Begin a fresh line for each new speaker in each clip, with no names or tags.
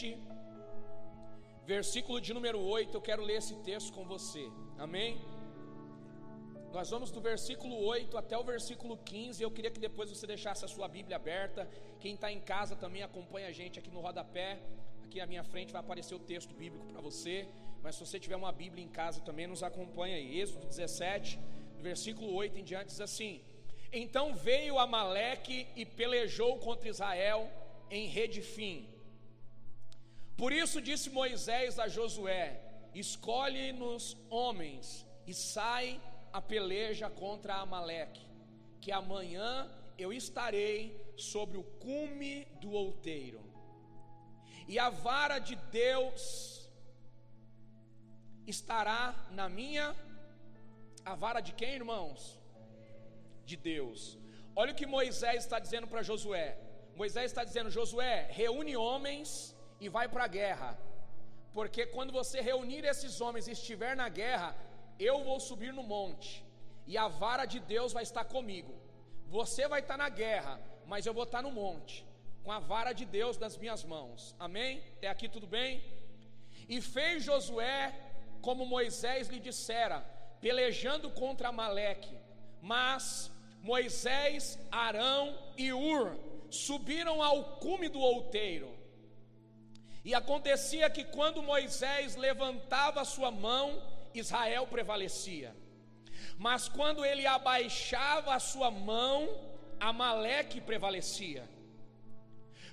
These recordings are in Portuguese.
17, versículo de número 8. Eu quero ler esse texto com você. Amém? Nós vamos do versículo 8 até o versículo 15. Eu queria que depois você deixasse a sua Bíblia aberta. Quem está em casa também acompanha a gente aqui no rodapé. Aqui à minha frente vai aparecer o texto bíblico para você. Mas se você tiver uma Bíblia em casa também, nos acompanha aí. Êxodo 17, versículo 8 em diante, diz assim: Então veio Amaleque e pelejou contra Israel em Redifim. Por isso disse Moisés a Josué: Escolhe-nos homens e sai a peleja contra Amaleque, que amanhã eu estarei sobre o cume do outeiro, e a vara de Deus estará na minha. A vara de quem, irmãos? De Deus. Olha o que Moisés está dizendo para Josué. Moisés está dizendo: Josué, reúne homens e vai para a guerra. Porque quando você reunir esses homens e estiver na guerra, eu vou subir no monte, e a vara de Deus vai estar comigo. Você vai estar na guerra, mas eu vou estar no monte, com a vara de Deus nas minhas mãos. Amém? É aqui tudo bem? E fez Josué como Moisés lhe dissera, pelejando contra Amaleque. Mas Moisés, Arão e Ur subiram ao cume do outeiro. E acontecia que quando Moisés levantava sua mão, Israel prevalecia. Mas quando ele abaixava a sua mão, Amaleque prevalecia.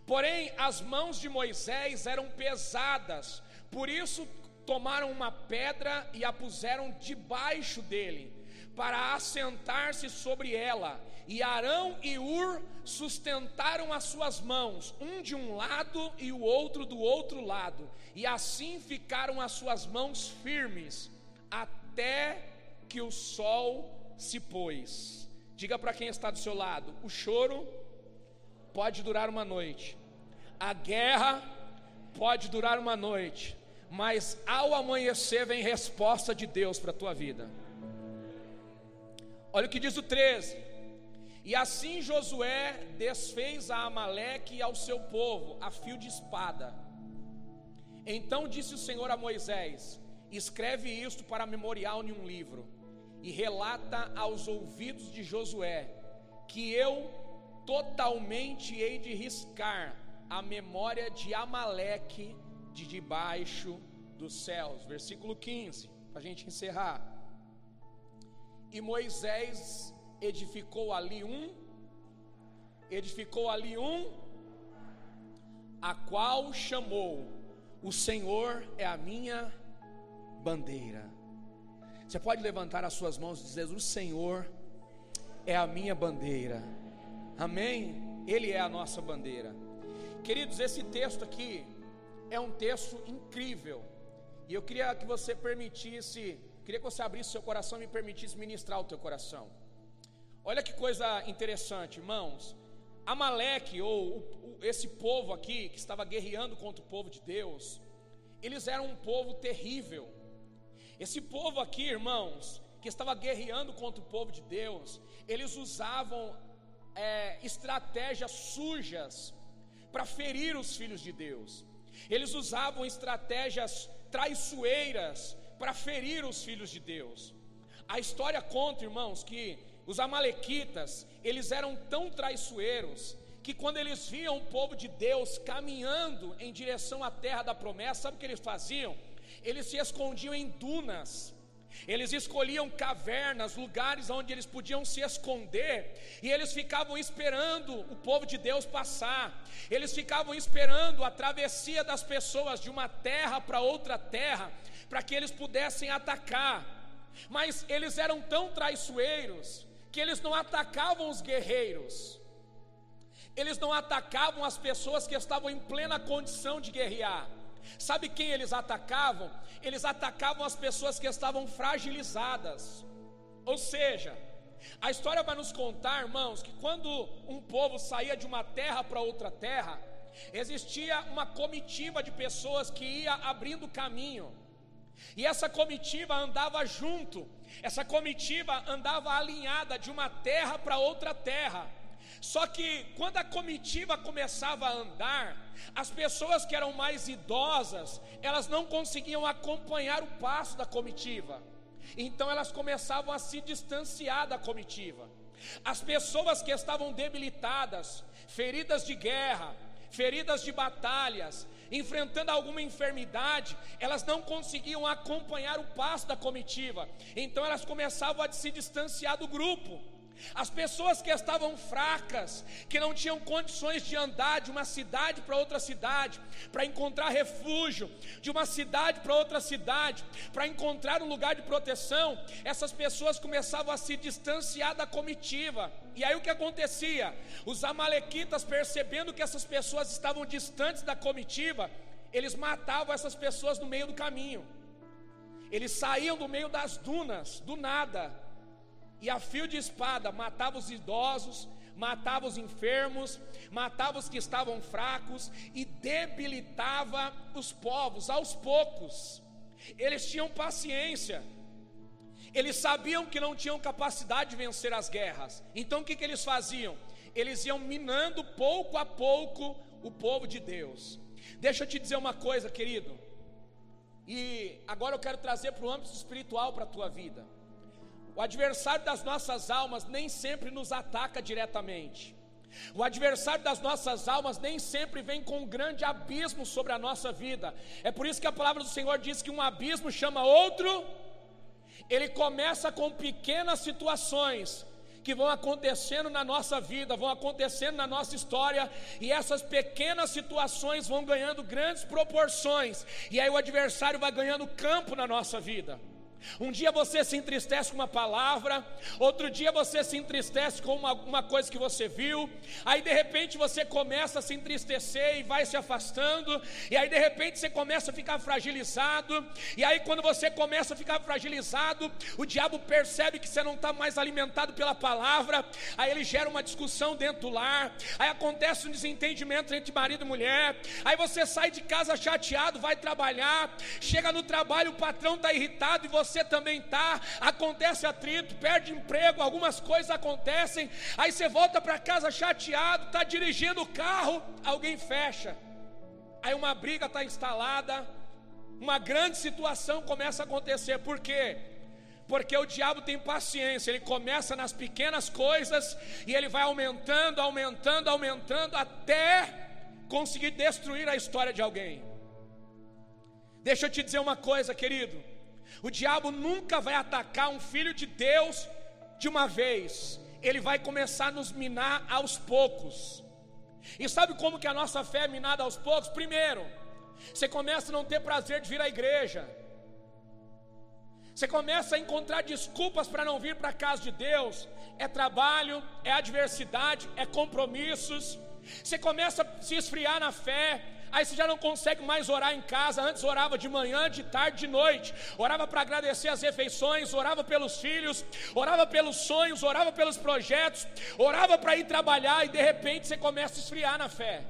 Porém, as mãos de Moisés eram pesadas, por isso tomaram uma pedra e a puseram debaixo dele, para assentar-se sobre ela. E Arão e Ur sustentaram as suas mãos, um de um lado e o outro do outro lado, e assim ficaram as suas mãos firmes até que o sol se pôs. Diga para quem está do seu lado: o choro pode durar uma noite, a guerra pode durar uma noite, mas ao amanhecer vem resposta de Deus para a tua vida. Olha o que diz o 13: E assim Josué desfez a Amaleque e ao seu povo a fio de espada. Então disse o Senhor a Moisés: escreve isto para memorial em um livro e relata aos ouvidos de Josué que eu totalmente hei de riscar a memória de Amaleque de debaixo dos céus. Versículo 15, para a gente encerrar. E Moisés edificou ali um, edificou ali um, a qual chamou: O Senhor é a minha bandeira. Você pode levantar as suas mãos e dizer: O Senhor é a minha bandeira. Amém? Ele é a nossa bandeira. Queridos, esse texto aqui é um texto incrível. E eu queria que você permitisse, queria que você abrisse seu coração e me permitisse ministrar o teu coração. Olha que coisa interessante, irmãos. Amaleque, ou esse povo aqui que estava guerreando contra o povo de Deus, eles eram um povo terrível. Esse povo aqui, irmãos, que estava guerreando contra o povo de Deus, eles usavam é, estratégias sujas para ferir os filhos de Deus. Eles usavam estratégias traiçoeiras para ferir os filhos de Deus. A história conta, irmãos, que os amalequitas, eles eram tão traiçoeiros que quando eles viam o povo de Deus caminhando em direção à terra da promessa, sabe o que eles faziam? eles se escondiam em dunas, eles escolhiam cavernas, lugares onde eles podiam se esconder, e eles ficavam esperando o povo de Deus passar, eles ficavam esperando a travessia das pessoas de uma terra para outra terra, para que eles pudessem atacar, mas eles eram tão traiçoeiros que eles não atacavam os guerreiros, eles não atacavam as pessoas que estavam em plena condição de guerrear, Sabe quem eles atacavam? Eles atacavam as pessoas que estavam fragilizadas. Ou seja, a história vai nos contar, irmãos, que quando um povo saía de uma terra para outra terra, existia uma comitiva de pessoas que ia abrindo caminho. E essa comitiva andava junto, essa comitiva andava alinhada de uma terra para outra terra. Só que quando a comitiva começava a andar, as pessoas que eram mais idosas, elas não conseguiam acompanhar o passo da comitiva. Então elas começavam a se distanciar da comitiva. As pessoas que estavam debilitadas, feridas de guerra, feridas de batalhas, enfrentando alguma enfermidade, elas não conseguiam acompanhar o passo da comitiva. Então elas começavam a se distanciar do grupo. As pessoas que estavam fracas, que não tinham condições de andar de uma cidade para outra cidade, para encontrar refúgio, de uma cidade para outra cidade, para encontrar um lugar de proteção, essas pessoas começavam a se distanciar da comitiva. E aí o que acontecia? Os amalequitas, percebendo que essas pessoas estavam distantes da comitiva, eles matavam essas pessoas no meio do caminho. Eles saíam do meio das dunas, do nada, e a fio de espada matava os idosos, matava os enfermos, matava os que estavam fracos e debilitava os povos aos poucos. Eles tinham paciência, eles sabiam que não tinham capacidade de vencer as guerras, então o que, que eles faziam? Eles iam minando pouco a pouco o povo de Deus. Deixa eu te dizer uma coisa, querido, e agora eu quero trazer para o âmbito espiritual para a tua vida. O adversário das nossas almas nem sempre nos ataca diretamente. O adversário das nossas almas nem sempre vem com um grande abismo sobre a nossa vida. É por isso que a palavra do Senhor diz que um abismo chama outro. Ele começa com pequenas situações que vão acontecendo na nossa vida, vão acontecendo na nossa história, e essas pequenas situações vão ganhando grandes proporções, e aí o adversário vai ganhando campo na nossa vida. Um dia você se entristece com uma palavra, outro dia você se entristece com uma, uma, coisa que você viu, aí de repente você começa a se entristecer e vai se afastando, e aí de repente você começa a ficar fragilizado, e aí quando você começa a ficar fragilizado, o diabo percebe que você não está mais alimentado pela palavra, aí ele gera uma discussão dentro do lar, aí acontece um desentendimento entre marido e mulher, aí você sai de casa chateado, vai trabalhar, chega no trabalho, o patrão está irritado e você você também está, acontece atrito, perde emprego, algumas coisas acontecem, aí você volta para casa chateado, está dirigindo o carro, alguém fecha, aí uma briga está instalada, uma grande situação começa a acontecer, por quê? Porque o diabo tem paciência, ele começa nas pequenas coisas e ele vai aumentando, aumentando, aumentando até conseguir destruir a história de alguém. Deixa eu te dizer uma coisa, querido. O diabo nunca vai atacar um filho de Deus de uma vez. Ele vai começar a nos minar aos poucos. E sabe como que a nossa fé é minada aos poucos? Primeiro, você começa a não ter prazer de vir à igreja. Você começa a encontrar desculpas para não vir para a casa de Deus. É trabalho, é adversidade, é compromissos. Você começa a se esfriar na fé, aí você já não consegue mais orar em casa. Antes orava de manhã, de tarde, de noite, orava para agradecer as refeições, orava pelos filhos, orava pelos sonhos, orava pelos projetos, orava para ir trabalhar e de repente você começa a esfriar na fé.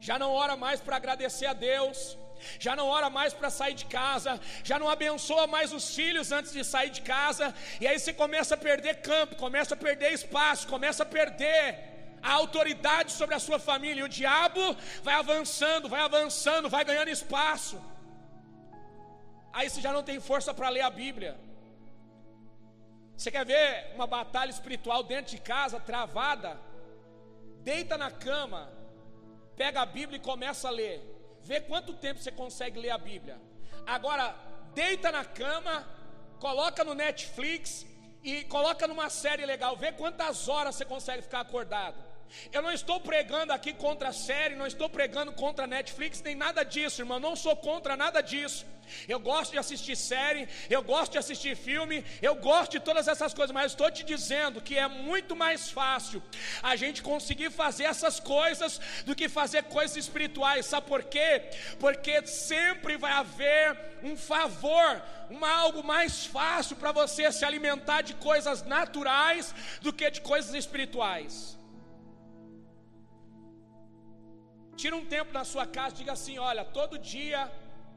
Já não ora mais para agradecer a Deus, já não ora mais para sair de casa, já não abençoa mais os filhos antes de sair de casa, e aí você começa a perder campo, começa a perder espaço, começa a perder a autoridade sobre a sua família, e o diabo vai avançando, vai avançando, vai ganhando espaço. Aí você já não tem força para ler a Bíblia. Você quer ver uma batalha espiritual dentro de casa, travada? Deita na cama, pega a Bíblia e começa a ler. Vê quanto tempo você consegue ler a Bíblia. Agora, deita na cama, coloca no Netflix e coloca numa série legal. Vê quantas horas você consegue ficar acordado. Eu não estou pregando aqui contra a série, não estou pregando contra a Netflix, nem nada disso, irmão. Não sou contra nada disso. Eu gosto de assistir série, eu gosto de assistir filme, eu gosto de todas essas coisas, mas estou te dizendo que é muito mais fácil a gente conseguir fazer essas coisas do que fazer coisas espirituais. Sabe por quê? Porque sempre vai haver um favor, uma algo mais fácil para você se alimentar de coisas naturais do que de coisas espirituais. Tira um tempo na sua casa, diga assim: olha, todo dia,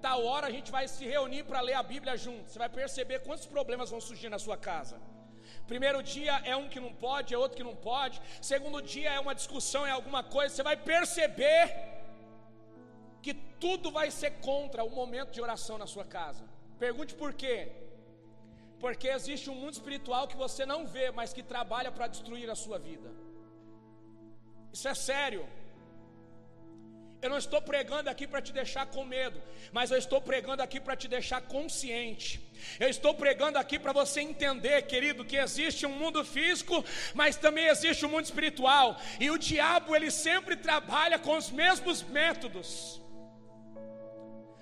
tal hora a gente vai se reunir para ler a Bíblia junto. Você vai perceber quantos problemas vão surgir na sua casa. Primeiro dia é um que não pode, é outro que não pode. Segundo dia é uma discussão, é alguma coisa. Você vai perceber que tudo vai ser contra o momento de oração na sua casa. Pergunte por quê? Porque existe um mundo espiritual que você não vê, mas que trabalha para destruir a sua vida. Isso é sério. Eu não estou pregando aqui para te deixar com medo, mas eu estou pregando aqui para te deixar consciente. Eu estou pregando aqui para você entender, querido, que existe um mundo físico, mas também existe um mundo espiritual. E o diabo, ele sempre trabalha com os mesmos métodos.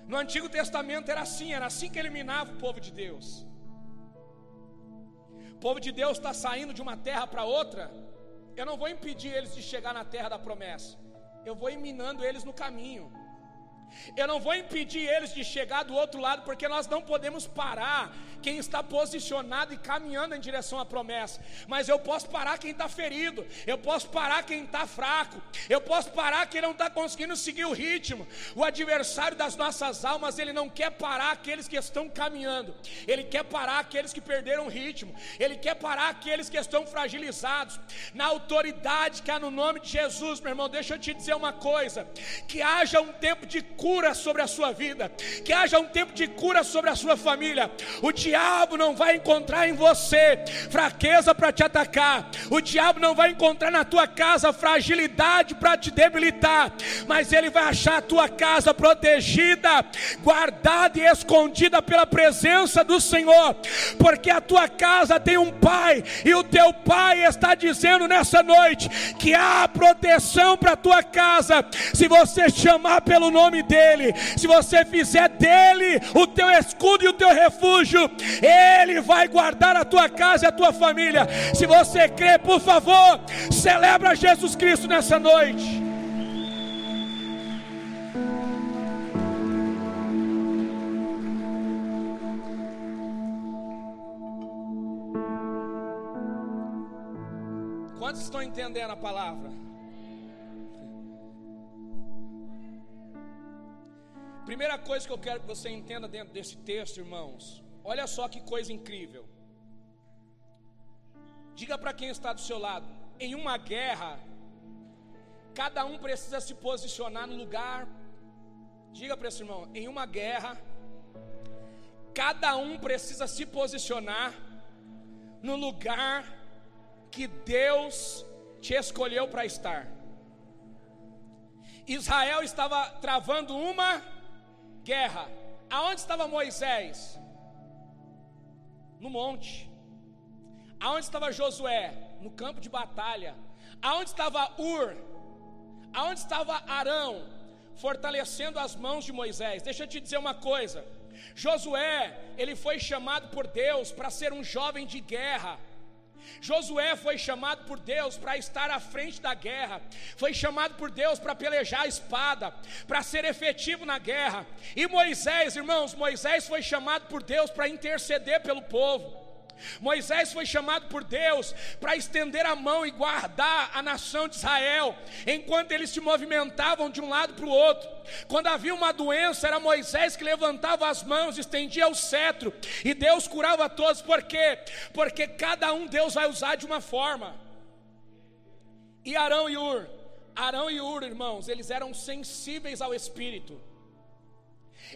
No Antigo Testamento era assim, era assim que eliminava o povo de Deus. O povo de Deus está saindo de uma terra para outra. Eu não vou impedir eles de chegar na terra da promessa eu vou eliminando eles no caminho. Eu não vou impedir eles de chegar do outro lado, porque nós não podemos parar quem está posicionado e caminhando em direção à promessa. Mas eu posso parar quem está ferido, eu posso parar quem está fraco, eu posso parar quem não está conseguindo seguir o ritmo. O adversário das nossas almas, ele não quer parar aqueles que estão caminhando, ele quer parar aqueles que perderam o ritmo, ele quer parar aqueles que estão fragilizados. Na autoridade que há no nome de Jesus, meu irmão, deixa eu te dizer uma coisa: que haja um tempo de cura sobre a sua vida, que haja um tempo de cura sobre a sua família. O diabo não vai encontrar em você fraqueza para te atacar, o diabo não vai encontrar na tua casa fragilidade para te debilitar, mas ele vai achar a tua casa protegida, guardada e escondida pela presença do Senhor, porque a tua casa tem um pai e o teu pai está dizendo nessa noite que há proteção para a tua casa, se você chamar pelo nome dele, se você fizer dele o teu escudo e o teu refúgio, ele vai guardar a tua casa e a tua família. Se você crê, por favor, celebra Jesus Cristo nessa noite. Quantos estão entendendo a palavra? Primeira coisa que eu quero que você entenda dentro desse texto, irmãos, olha só que coisa incrível. Diga para quem está do seu lado: em uma guerra, cada um precisa se posicionar no lugar. Diga para esse irmão: em uma guerra, cada um precisa se posicionar no lugar que Deus te escolheu para estar. Israel estava travando uma guerra. Aonde estava Moisés? No monte. Aonde estava Josué? No campo de batalha. Aonde estava Ur? Aonde estava Arão? Fortalecendo as mãos de Moisés. Deixa eu te dizer uma coisa. Josué, ele foi chamado por Deus para ser um jovem de guerra. Josué foi chamado por Deus para estar à frente da guerra, foi chamado por Deus para pelejar a espada, para ser efetivo na guerra. E Moisés, irmãos, Moisés foi chamado por Deus para interceder pelo povo. Moisés foi chamado por Deus para estender a mão e guardar a nação de Israel, enquanto eles se movimentavam de um lado para o outro. Quando havia uma doença, era Moisés que levantava as mãos, estendia o cetro, e Deus curava todos, por quê? Porque cada um Deus vai usar de uma forma. E Arão e Ur, Arão e Ur, irmãos, eles eram sensíveis ao Espírito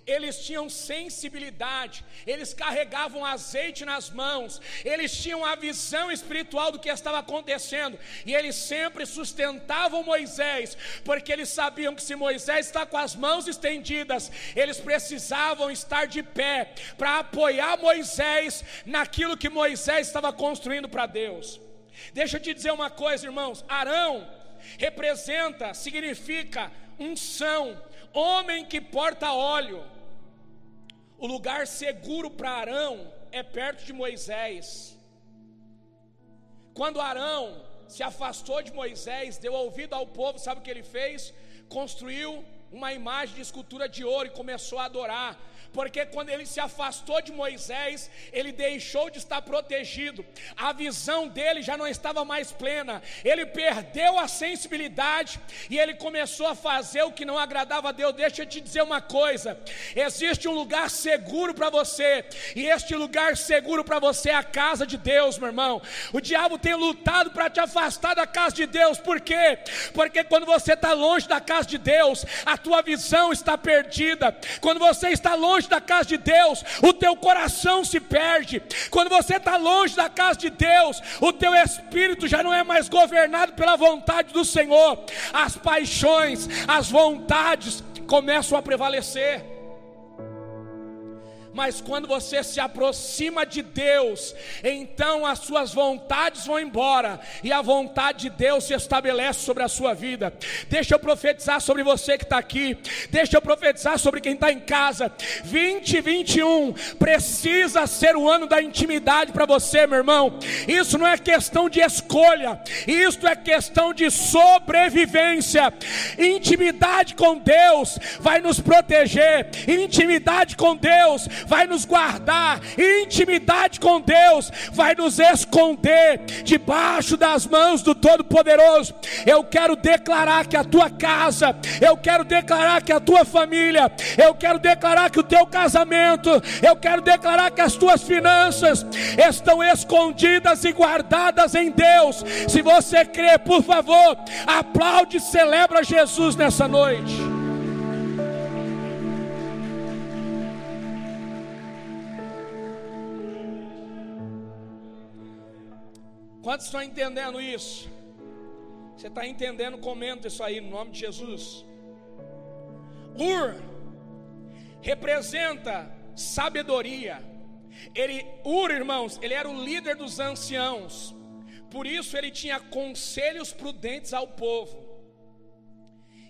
eles tinham sensibilidade, eles carregavam azeite nas mãos, eles tinham a visão espiritual do que estava acontecendo, e eles sempre sustentavam Moisés, porque eles sabiam que se Moisés está com as mãos estendidas, eles precisavam estar de pé para apoiar Moisés naquilo que Moisés estava construindo para Deus. Deixa eu te dizer uma coisa, irmãos: Arão representa, significa unção, homem que porta óleo. O lugar seguro para Arão é perto de Moisés. Quando Arão se afastou de Moisés, deu ouvido ao povo, sabe o que ele fez? Construiu uma imagem de escultura de ouro e começou a adorar. Porque quando ele se afastou de Moisés, ele deixou de estar protegido, a visão dele já não estava mais plena, ele perdeu a sensibilidade e ele começou a fazer o que não agradava a Deus. Deixa eu te dizer uma coisa: existe um lugar seguro para você, e este lugar seguro para você é a casa de Deus, meu irmão. O diabo tem lutado para te afastar da casa de Deus, por quê? Porque quando você está longe da casa de Deus, a tua visão está perdida. Quando você está longe da casa de Deus, o teu coração se perde. Quando você está longe da casa de Deus, o teu espírito já não é mais governado pela vontade do Senhor. As paixões, as vontades começam a prevalecer. Mas quando você se aproxima de Deus, então as suas vontades vão embora e a vontade de Deus se estabelece sobre a sua vida. Deixa eu profetizar sobre você que está aqui, deixa eu profetizar sobre quem está em casa. 2021 precisa ser o ano da intimidade para você, meu irmão. Isso não é questão de escolha, isso é questão de sobrevivência. Intimidade com Deus vai nos proteger, intimidade com Deus vai nos guardar, intimidade com Deus vai nos esconder debaixo das mãos do Todo-Poderoso. Eu quero declarar que a tua casa, eu quero declarar que a tua família, eu quero declarar que o teu casamento, eu quero declarar que as tuas finanças estão escondidas e guardadas em Deus. Se você crê, por favor, aplaude e celebra Jesus nessa noite. Quantos estão entendendo isso? Você está entendendo? Comenta isso aí no nome de Jesus. Ur representa sabedoria. Ele, Ur, irmãos, ele era o líder dos anciãos. Por isso ele tinha conselhos prudentes ao povo.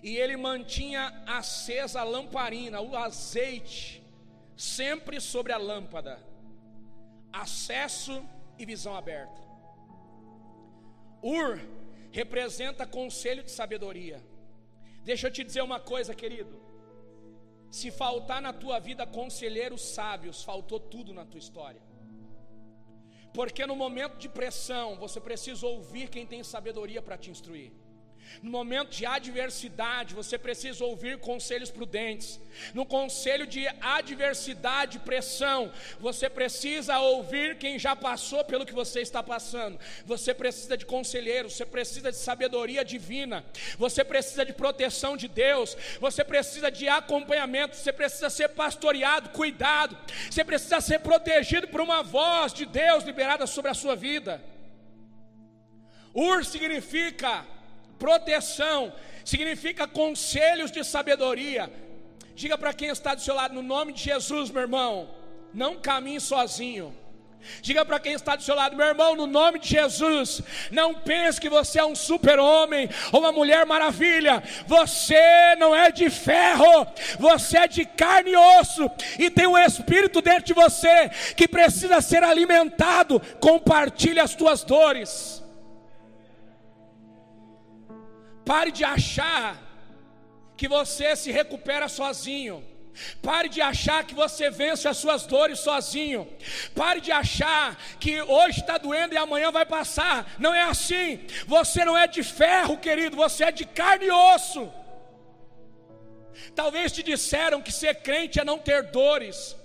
E ele mantinha acesa a lamparina, o azeite, sempre sobre a lâmpada. Acesso e visão aberta. Ur representa conselho de sabedoria. Deixa eu te dizer uma coisa, querido. Se faltar na tua vida conselheiros sábios, faltou tudo na tua história. Porque no momento de pressão, você precisa ouvir quem tem sabedoria para te instruir. No momento de adversidade, você precisa ouvir conselhos prudentes. No conselho de adversidade, pressão, você precisa ouvir quem já passou pelo que você está passando. Você precisa de conselheiros, você precisa de sabedoria divina, você precisa de proteção de Deus, você precisa de acompanhamento, você precisa ser pastoreado, cuidado, você precisa ser protegido por uma voz de Deus liberada sobre a sua vida. Ur significa proteção, significa conselhos de sabedoria. Diga para quem está do seu lado, no nome de Jesus, meu irmão, não caminhe sozinho. Diga para quem está do seu lado, meu irmão, no nome de Jesus, não pense que você é um super-homem ou uma mulher maravilha. Você não é de ferro, você é de carne e osso, e tem um espírito dentro de você que precisa ser alimentado. Compartilhe as tuas dores. Pare de achar que você se recupera sozinho. Pare de achar que você vence as suas dores sozinho. Pare de achar que hoje está doendo e amanhã vai passar. Não é assim. Você não é de ferro, querido, você é de carne e osso. Talvez te disseram que ser crente é não ter dores.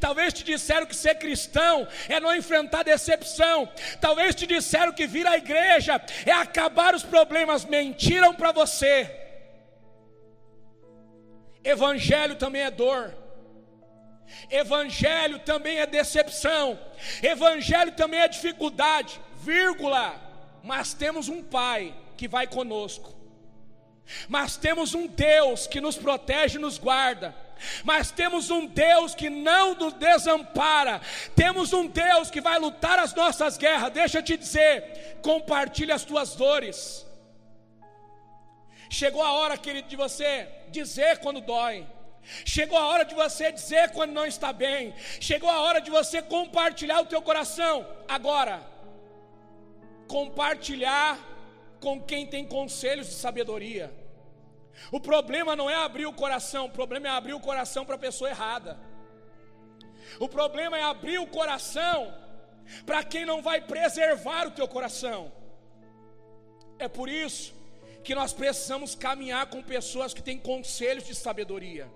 Talvez te disseram que ser cristão é não enfrentar decepção. Talvez te disseram que vir à igreja é acabar os problemas. Mentiram para você. Evangelho também é dor. Evangelho também é decepção. Evangelho também é dificuldade. Vírgula. Mas temos um Pai que vai conosco. Mas temos um Deus que nos protege e nos guarda mas temos um Deus que não nos desampara, temos um Deus que vai lutar as nossas guerras. Deixa eu te dizer, compartilhe as tuas dores. Chegou a hora, querido, de você dizer quando dói. Chegou a hora de você dizer quando não está bem. Chegou a hora de você compartilhar o teu coração. Agora, compartilhar com quem tem conselhos de sabedoria. O problema não é abrir o coração, o problema é abrir o coração para a pessoa errada. O problema é abrir o coração para quem não vai preservar o teu coração. É por isso que nós precisamos caminhar com pessoas que têm conselhos de sabedoria.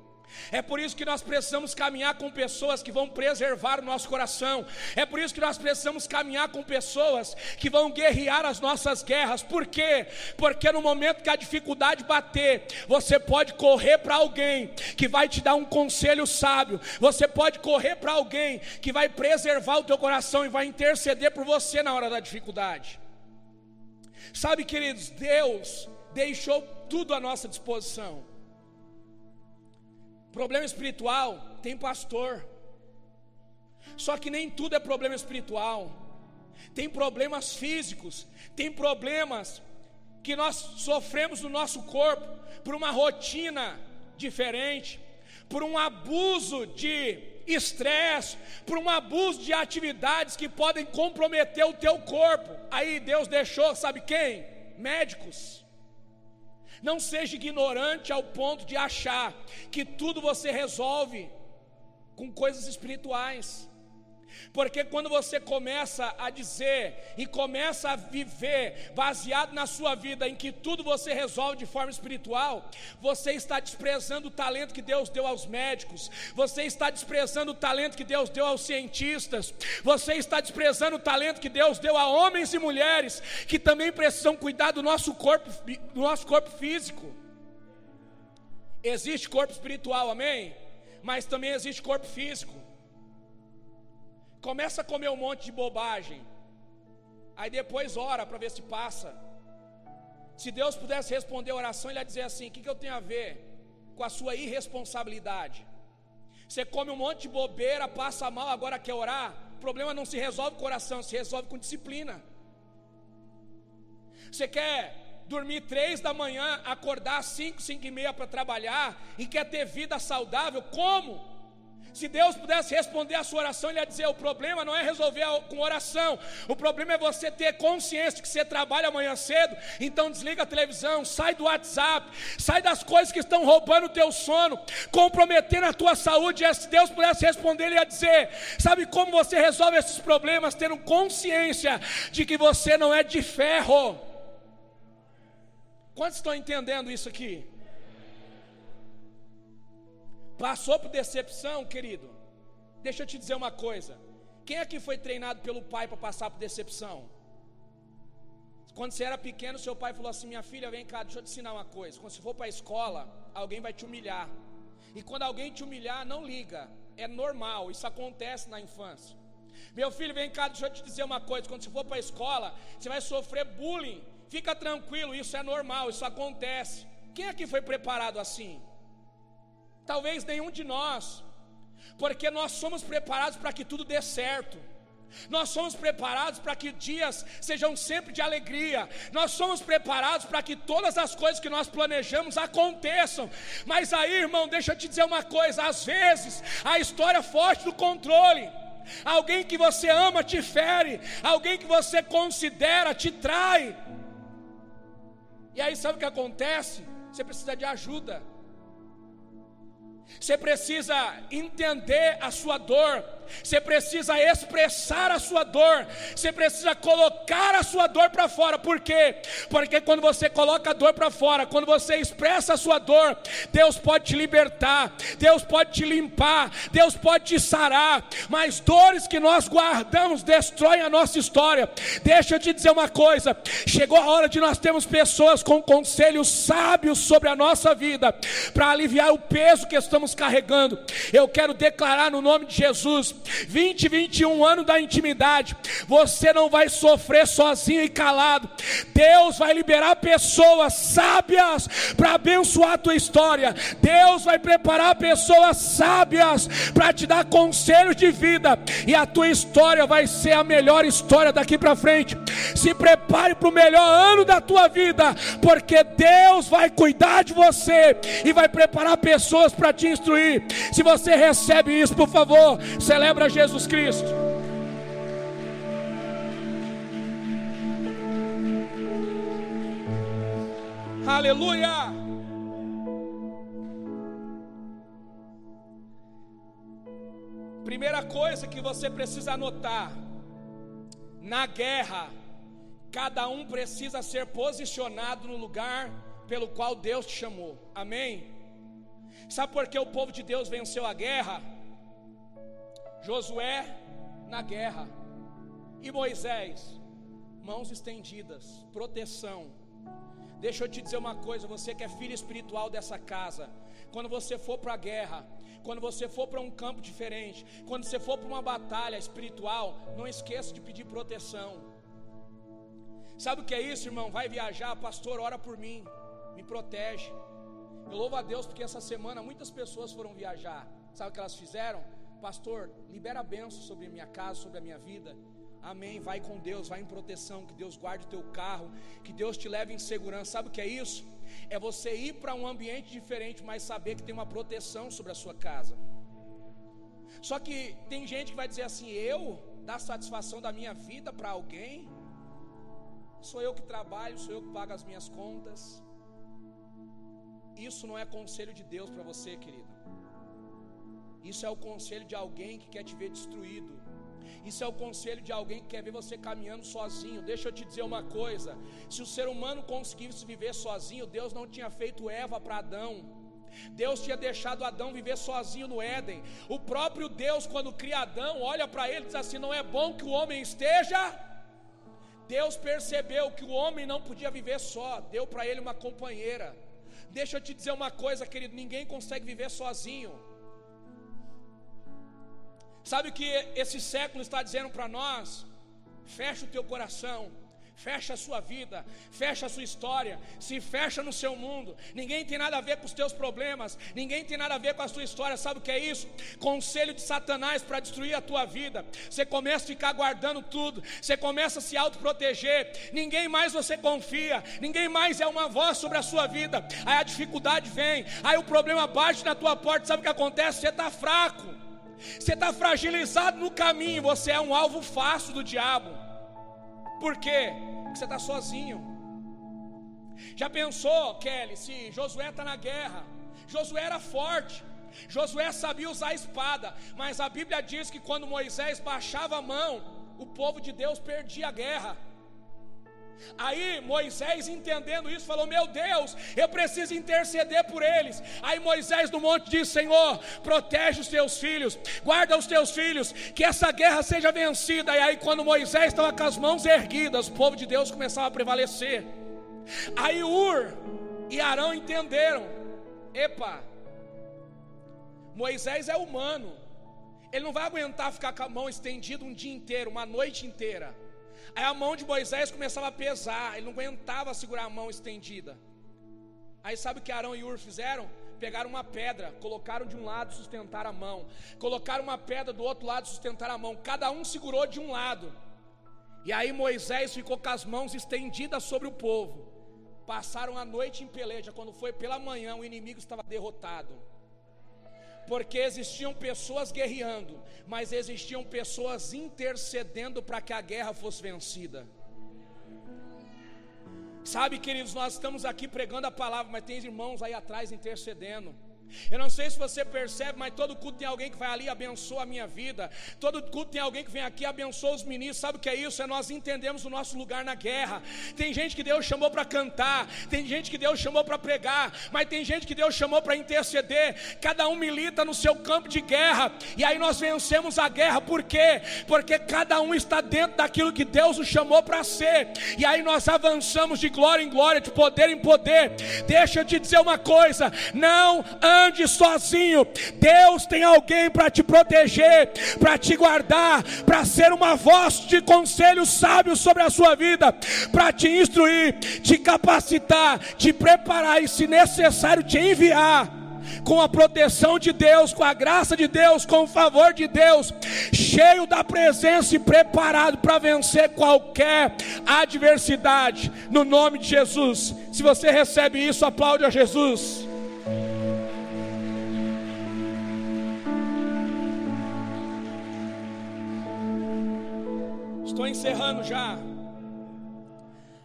É por isso que nós precisamos caminhar com pessoas que vão preservar o nosso coração. É por isso que nós precisamos caminhar com pessoas que vão guerrear as nossas guerras. Por quê? Porque no momento que a dificuldade bater, você pode correr para alguém que vai te dar um conselho sábio. Você pode correr para alguém que vai preservar o teu coração e vai interceder por você na hora da dificuldade. Sabe, queridos, Deus deixou tudo à nossa disposição. Problema espiritual tem pastor. Só que nem tudo é problema espiritual. Tem problemas físicos, tem problemas que nós sofremos no nosso corpo por uma rotina diferente, por um abuso de estresse, por um abuso de atividades que podem comprometer o teu corpo. Aí Deus deixou, sabe quem? Médicos. Não seja ignorante ao ponto de achar que tudo você resolve com coisas espirituais. Porque quando você começa a dizer e começa a viver baseado na sua vida em que tudo você resolve de forma espiritual, você está desprezando o talento que Deus deu aos médicos, você está desprezando o talento que Deus deu aos cientistas, você está desprezando o talento que Deus deu a homens e mulheres que também precisam cuidar do nosso corpo, do nosso corpo físico. Existe corpo espiritual, amém? Mas também existe corpo físico começa a comer um monte de bobagem, aí depois ora para ver se passa. Se Deus pudesse responder a oração, Ele ia dizer assim: o que, que eu tenho a ver com a sua irresponsabilidade? Você come um monte de bobeira, passa mal, agora quer orar? O problema não se resolve com coração, se resolve com disciplina. Você quer dormir três da manhã, acordar às cinco, cinco e meia para trabalhar e quer ter vida saudável? Como? Se Deus pudesse responder a sua oração, Ele ia dizer: o problema não é resolver com oração, o problema é você ter consciência que você trabalha amanhã cedo, então desliga a televisão, sai do WhatsApp, sai das coisas que estão roubando o teu sono, comprometendo a tua saúde. E se Deus pudesse responder, Ele ia dizer: sabe como você resolve esses problemas? Tendo consciência de que você não é de ferro. Quantos estão entendendo isso aqui? Passou por decepção, querido? Deixa eu te dizer uma coisa. Quem aqui foi treinado pelo pai para passar por decepção? Quando você era pequeno, seu pai falou assim: Minha filha, vem cá, deixa eu te ensinar uma coisa. Quando você for para a escola, alguém vai te humilhar. E quando alguém te humilhar, não liga. É normal, isso acontece na infância. Meu filho, vem cá, deixa eu te dizer uma coisa. Quando você for para a escola, você vai sofrer bullying. Fica tranquilo, isso é normal, isso acontece. Quem aqui foi preparado assim? Talvez nenhum de nós, porque nós somos preparados para que tudo dê certo. Nós somos preparados para que dias sejam sempre de alegria. Nós somos preparados para que todas as coisas que nós planejamos aconteçam. Mas aí, irmão, deixa eu te dizer uma coisa: às vezes a história foge do controle. Alguém que você ama te fere, alguém que você considera te trai. E aí sabe o que acontece? Você precisa de ajuda. Você precisa entender a sua dor, você precisa expressar a sua dor, você precisa colocar a sua dor para fora. Por quê? Porque quando você coloca a dor para fora, quando você expressa a sua dor, Deus pode te libertar, Deus pode te limpar, Deus pode te sarar. Mas dores que nós guardamos destroem a nossa história. Deixa eu te dizer uma coisa: chegou a hora de nós termos pessoas com conselhos sábios sobre a nossa vida, para aliviar o peso que estamos carregando. Eu quero declarar no nome de Jesus 20, 21 anos da intimidade, você não vai sofrer sozinho e calado. Deus vai liberar pessoas sábias para abençoar a tua história. Deus vai preparar pessoas sábias para te dar conselhos de vida, e a tua história vai ser a melhor história daqui para frente. Se prepare para o melhor ano da tua vida, porque Deus vai cuidar de você e vai preparar pessoas para te instruir. Se você recebe isso, por favor, celebre celebra Jesus Cristo. Aleluia! primeira coisa que você precisa anotar: na guerra, cada um precisa ser posicionado no lugar pelo qual Deus te chamou. Amém? Sabe por que o povo de Deus venceu a guerra? Josué na guerra e Moisés, mãos estendidas, proteção. Deixa eu te dizer uma coisa, você que é filho espiritual dessa casa, quando você for para a guerra, quando você for para um campo diferente, quando você for para uma batalha espiritual, não esqueça de pedir proteção. Sabe o que é isso, irmão? Vai viajar, pastor, ora por mim, me protege. Eu louvo a Deus porque essa semana muitas pessoas foram viajar. Sabe o que elas fizeram? Pastor, libera a benção sobre a minha casa, sobre a minha vida. Amém. Vai com Deus, vai em proteção, que Deus guarde o teu carro, que Deus te leve em segurança. Sabe o que é isso? É você ir para um ambiente diferente, mas saber que tem uma proteção sobre a sua casa. Só que tem gente que vai dizer assim: eu dar satisfação da minha vida para alguém? Sou eu que trabalho, sou eu que pago as minhas contas. Isso não é conselho de Deus para você, querido. Isso é o conselho de alguém que quer te ver destruído. Isso é o conselho de alguém que quer ver você caminhando sozinho. Deixa eu te dizer uma coisa: se o ser humano conseguisse viver sozinho, Deus não tinha feito Eva para Adão. Deus tinha deixado Adão viver sozinho no Éden. O próprio Deus, quando cria Adão, olha para ele e diz assim: Não é bom que o homem esteja. Deus percebeu que o homem não podia viver só, deu para ele uma companheira. Deixa eu te dizer uma coisa, querido: ninguém consegue viver sozinho. Sabe o que esse século está dizendo para nós? Fecha o teu coração, fecha a sua vida, fecha a sua história, se fecha no seu mundo. Ninguém tem nada a ver com os teus problemas, ninguém tem nada a ver com a sua história. Sabe o que é isso? Conselho de Satanás para destruir a tua vida. Você começa a ficar guardando tudo, você começa a se autoproteger. Ninguém mais você confia, ninguém mais é uma voz sobre a sua vida. Aí a dificuldade vem, aí o problema bate na tua porta. Sabe o que acontece? Você está fraco. Você está fragilizado no caminho, você é um alvo fácil do diabo. Por quê? Porque você está sozinho. Já pensou, Kelly, se Josué está na guerra? Josué era forte, Josué sabia usar a espada, mas a Bíblia diz que quando Moisés baixava a mão, o povo de Deus perdia a guerra. Aí Moisés, entendendo isso, falou: Meu Deus, eu preciso interceder por eles. Aí Moisés no monte diz: Senhor, protege os teus filhos, guarda os teus filhos, que essa guerra seja vencida. E aí, quando Moisés estava com as mãos erguidas, o povo de Deus começava a prevalecer. Aí Ur e Arão entenderam: Epa, Moisés é humano, ele não vai aguentar ficar com a mão estendida um dia inteiro, uma noite inteira. Aí a mão de Moisés começava a pesar, ele não aguentava segurar a mão estendida. Aí sabe o que Arão e Ur fizeram? Pegaram uma pedra, colocaram de um lado, sustentaram a mão. Colocaram uma pedra do outro lado, sustentaram a mão. Cada um segurou de um lado. E aí Moisés ficou com as mãos estendidas sobre o povo. Passaram a noite em peleja. Quando foi pela manhã, o inimigo estava derrotado porque existiam pessoas guerreando, mas existiam pessoas intercedendo para que a guerra fosse vencida. Sabe, queridos, nós estamos aqui pregando a palavra, mas tem irmãos aí atrás intercedendo. Eu não sei se você percebe, mas todo culto tem alguém que vai ali e abençoa a minha vida. Todo culto tem alguém que vem aqui e abençoa os ministros. Sabe o que é isso? É nós entendemos o nosso lugar na guerra. Tem gente que Deus chamou para cantar, tem gente que Deus chamou para pregar, mas tem gente que Deus chamou para interceder. Cada um milita no seu campo de guerra, e aí nós vencemos a guerra. Por quê? Porque cada um está dentro daquilo que Deus o chamou para ser. E aí nós avançamos de glória em glória, de poder em poder. Deixa eu te dizer uma coisa: não ande ande sozinho. Deus tem alguém para te proteger, para te guardar, para ser uma voz de conselho sábio sobre a sua vida, para te instruir, te capacitar, te preparar e, se necessário, te enviar com a proteção de Deus, com a graça de Deus, com o favor de Deus, cheio da presença e preparado para vencer qualquer adversidade, no nome de Jesus. Se você recebe isso, aplaude a Jesus. Estou encerrando já.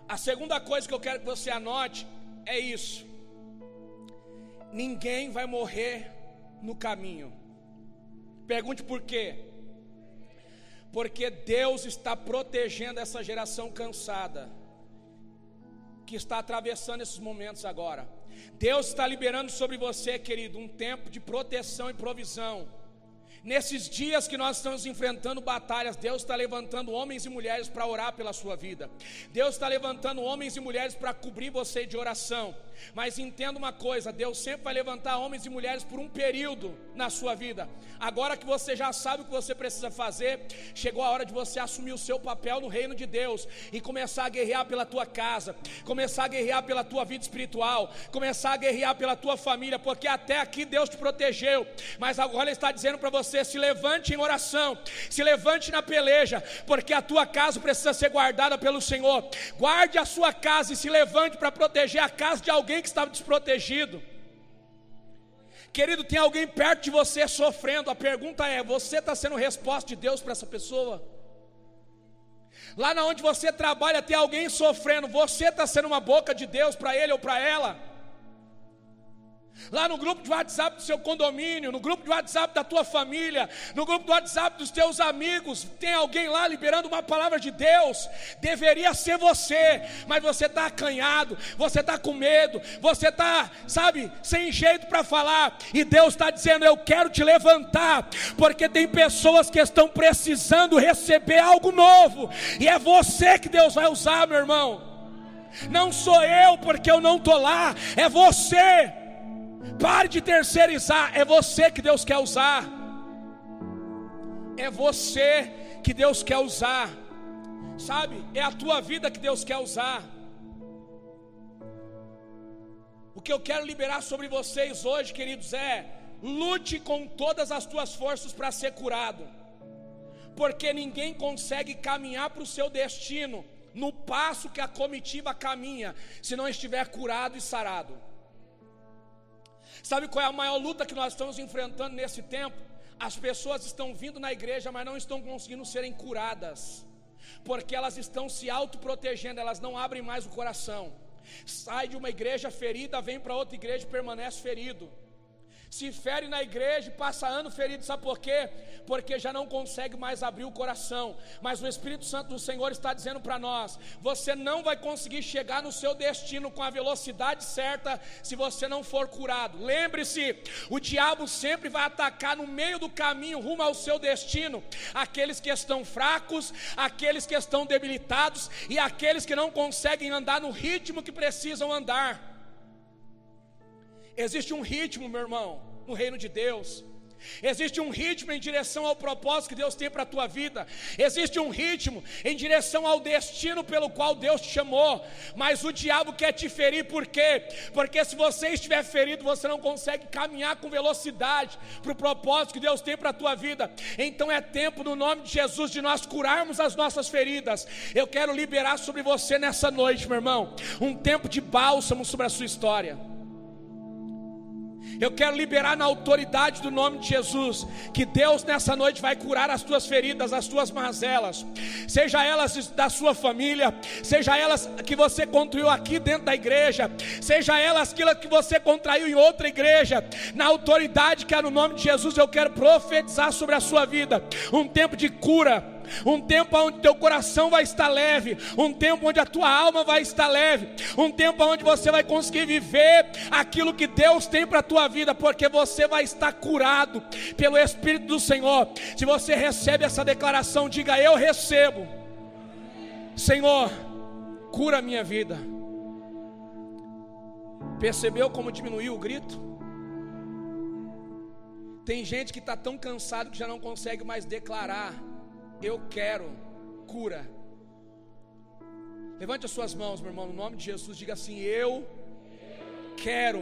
A segunda coisa que eu quero que você anote é isso: ninguém vai morrer no caminho. Pergunte por quê? Porque Deus está protegendo essa geração cansada que está atravessando esses momentos agora. Deus está liberando sobre você, querido, um tempo de proteção e provisão. Nesses dias que nós estamos enfrentando batalhas, Deus está levantando homens e mulheres para orar pela sua vida. Deus está levantando homens e mulheres para cobrir você de oração. Mas entenda uma coisa: Deus sempre vai levantar homens e mulheres por um período na sua vida. Agora que você já sabe o que você precisa fazer, chegou a hora de você assumir o seu papel no reino de Deus e começar a guerrear pela tua casa, começar a guerrear pela tua vida espiritual, começar a guerrear pela tua família, porque até aqui Deus te protegeu, mas agora Ele está dizendo para você se levante em oração, se levante na peleja, porque a tua casa precisa ser guardada pelo Senhor. Guarde a sua casa e se levante para proteger a casa de alguém que estava desprotegido. Querido, tem alguém perto de você sofrendo. A pergunta é: você está sendo resposta de Deus para essa pessoa? Lá na onde você trabalha, tem alguém sofrendo. Você está sendo uma boca de Deus para ele ou para ela? Lá no grupo de WhatsApp do seu condomínio, no grupo de WhatsApp da tua família, no grupo do WhatsApp dos teus amigos, tem alguém lá liberando uma palavra de Deus. Deveria ser você, mas você está acanhado, você está com medo, você está, sabe, sem jeito para falar. E Deus está dizendo: Eu quero te levantar, porque tem pessoas que estão precisando receber algo novo, e é você que Deus vai usar, meu irmão. Não sou eu, porque eu não estou lá, é você. Pare de terceirizar, é você que Deus quer usar. É você que Deus quer usar. Sabe? É a tua vida que Deus quer usar. O que eu quero liberar sobre vocês hoje, queridos, é lute com todas as tuas forças para ser curado. Porque ninguém consegue caminhar para o seu destino no passo que a comitiva caminha, se não estiver curado e sarado. Sabe qual é a maior luta que nós estamos enfrentando nesse tempo? As pessoas estão vindo na igreja, mas não estão conseguindo serem curadas, porque elas estão se autoprotegendo, elas não abrem mais o coração. Sai de uma igreja ferida, vem para outra igreja e permanece ferido se fere na igreja e passa ano ferido, sabe por quê? Porque já não consegue mais abrir o coração. Mas o Espírito Santo do Senhor está dizendo para nós: você não vai conseguir chegar no seu destino com a velocidade certa se você não for curado. Lembre-se, o diabo sempre vai atacar no meio do caminho rumo ao seu destino aqueles que estão fracos, aqueles que estão debilitados e aqueles que não conseguem andar no ritmo que precisam andar. Existe um ritmo, meu irmão, no reino de Deus. Existe um ritmo em direção ao propósito que Deus tem para a tua vida. Existe um ritmo em direção ao destino pelo qual Deus te chamou. Mas o diabo quer te ferir, por quê? Porque se você estiver ferido, você não consegue caminhar com velocidade para o propósito que Deus tem para a tua vida. Então é tempo, no nome de Jesus, de nós curarmos as nossas feridas. Eu quero liberar sobre você nessa noite, meu irmão, um tempo de bálsamo sobre a sua história. Eu quero liberar na autoridade do nome de Jesus que Deus nessa noite vai curar as tuas feridas, as tuas mazelas, seja elas da sua família, seja elas que você construiu aqui dentro da igreja, seja elas aquilo que você contraiu em outra igreja. Na autoridade que é no nome de Jesus, eu quero profetizar sobre a sua vida um tempo de cura um tempo onde teu coração vai estar leve, um tempo onde a tua alma vai estar leve, um tempo onde você vai conseguir viver aquilo que Deus tem para a tua vida, porque você vai estar curado pelo Espírito do Senhor. Se você recebe essa declaração, diga: Eu recebo, Senhor, cura a minha vida. Percebeu como diminuiu o grito? Tem gente que está tão cansado que já não consegue mais declarar eu quero cura. Levante as suas mãos, meu irmão, no nome de Jesus. Diga assim: Eu quero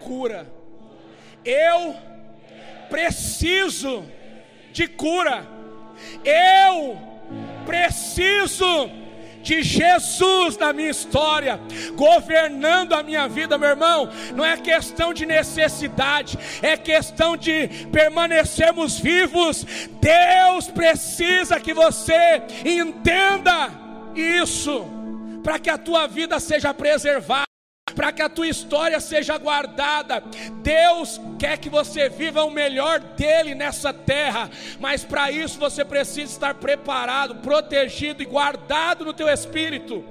cura. Eu preciso de cura. Eu preciso de Jesus na minha história, governando a minha vida, meu irmão. Não é questão de necessidade, é questão de permanecermos vivos. Deus precisa que você entenda isso, para que a tua vida seja preservada. Para que a tua história seja guardada. Deus quer que você viva o melhor dele nessa terra, mas para isso você precisa estar preparado, protegido e guardado no teu espírito.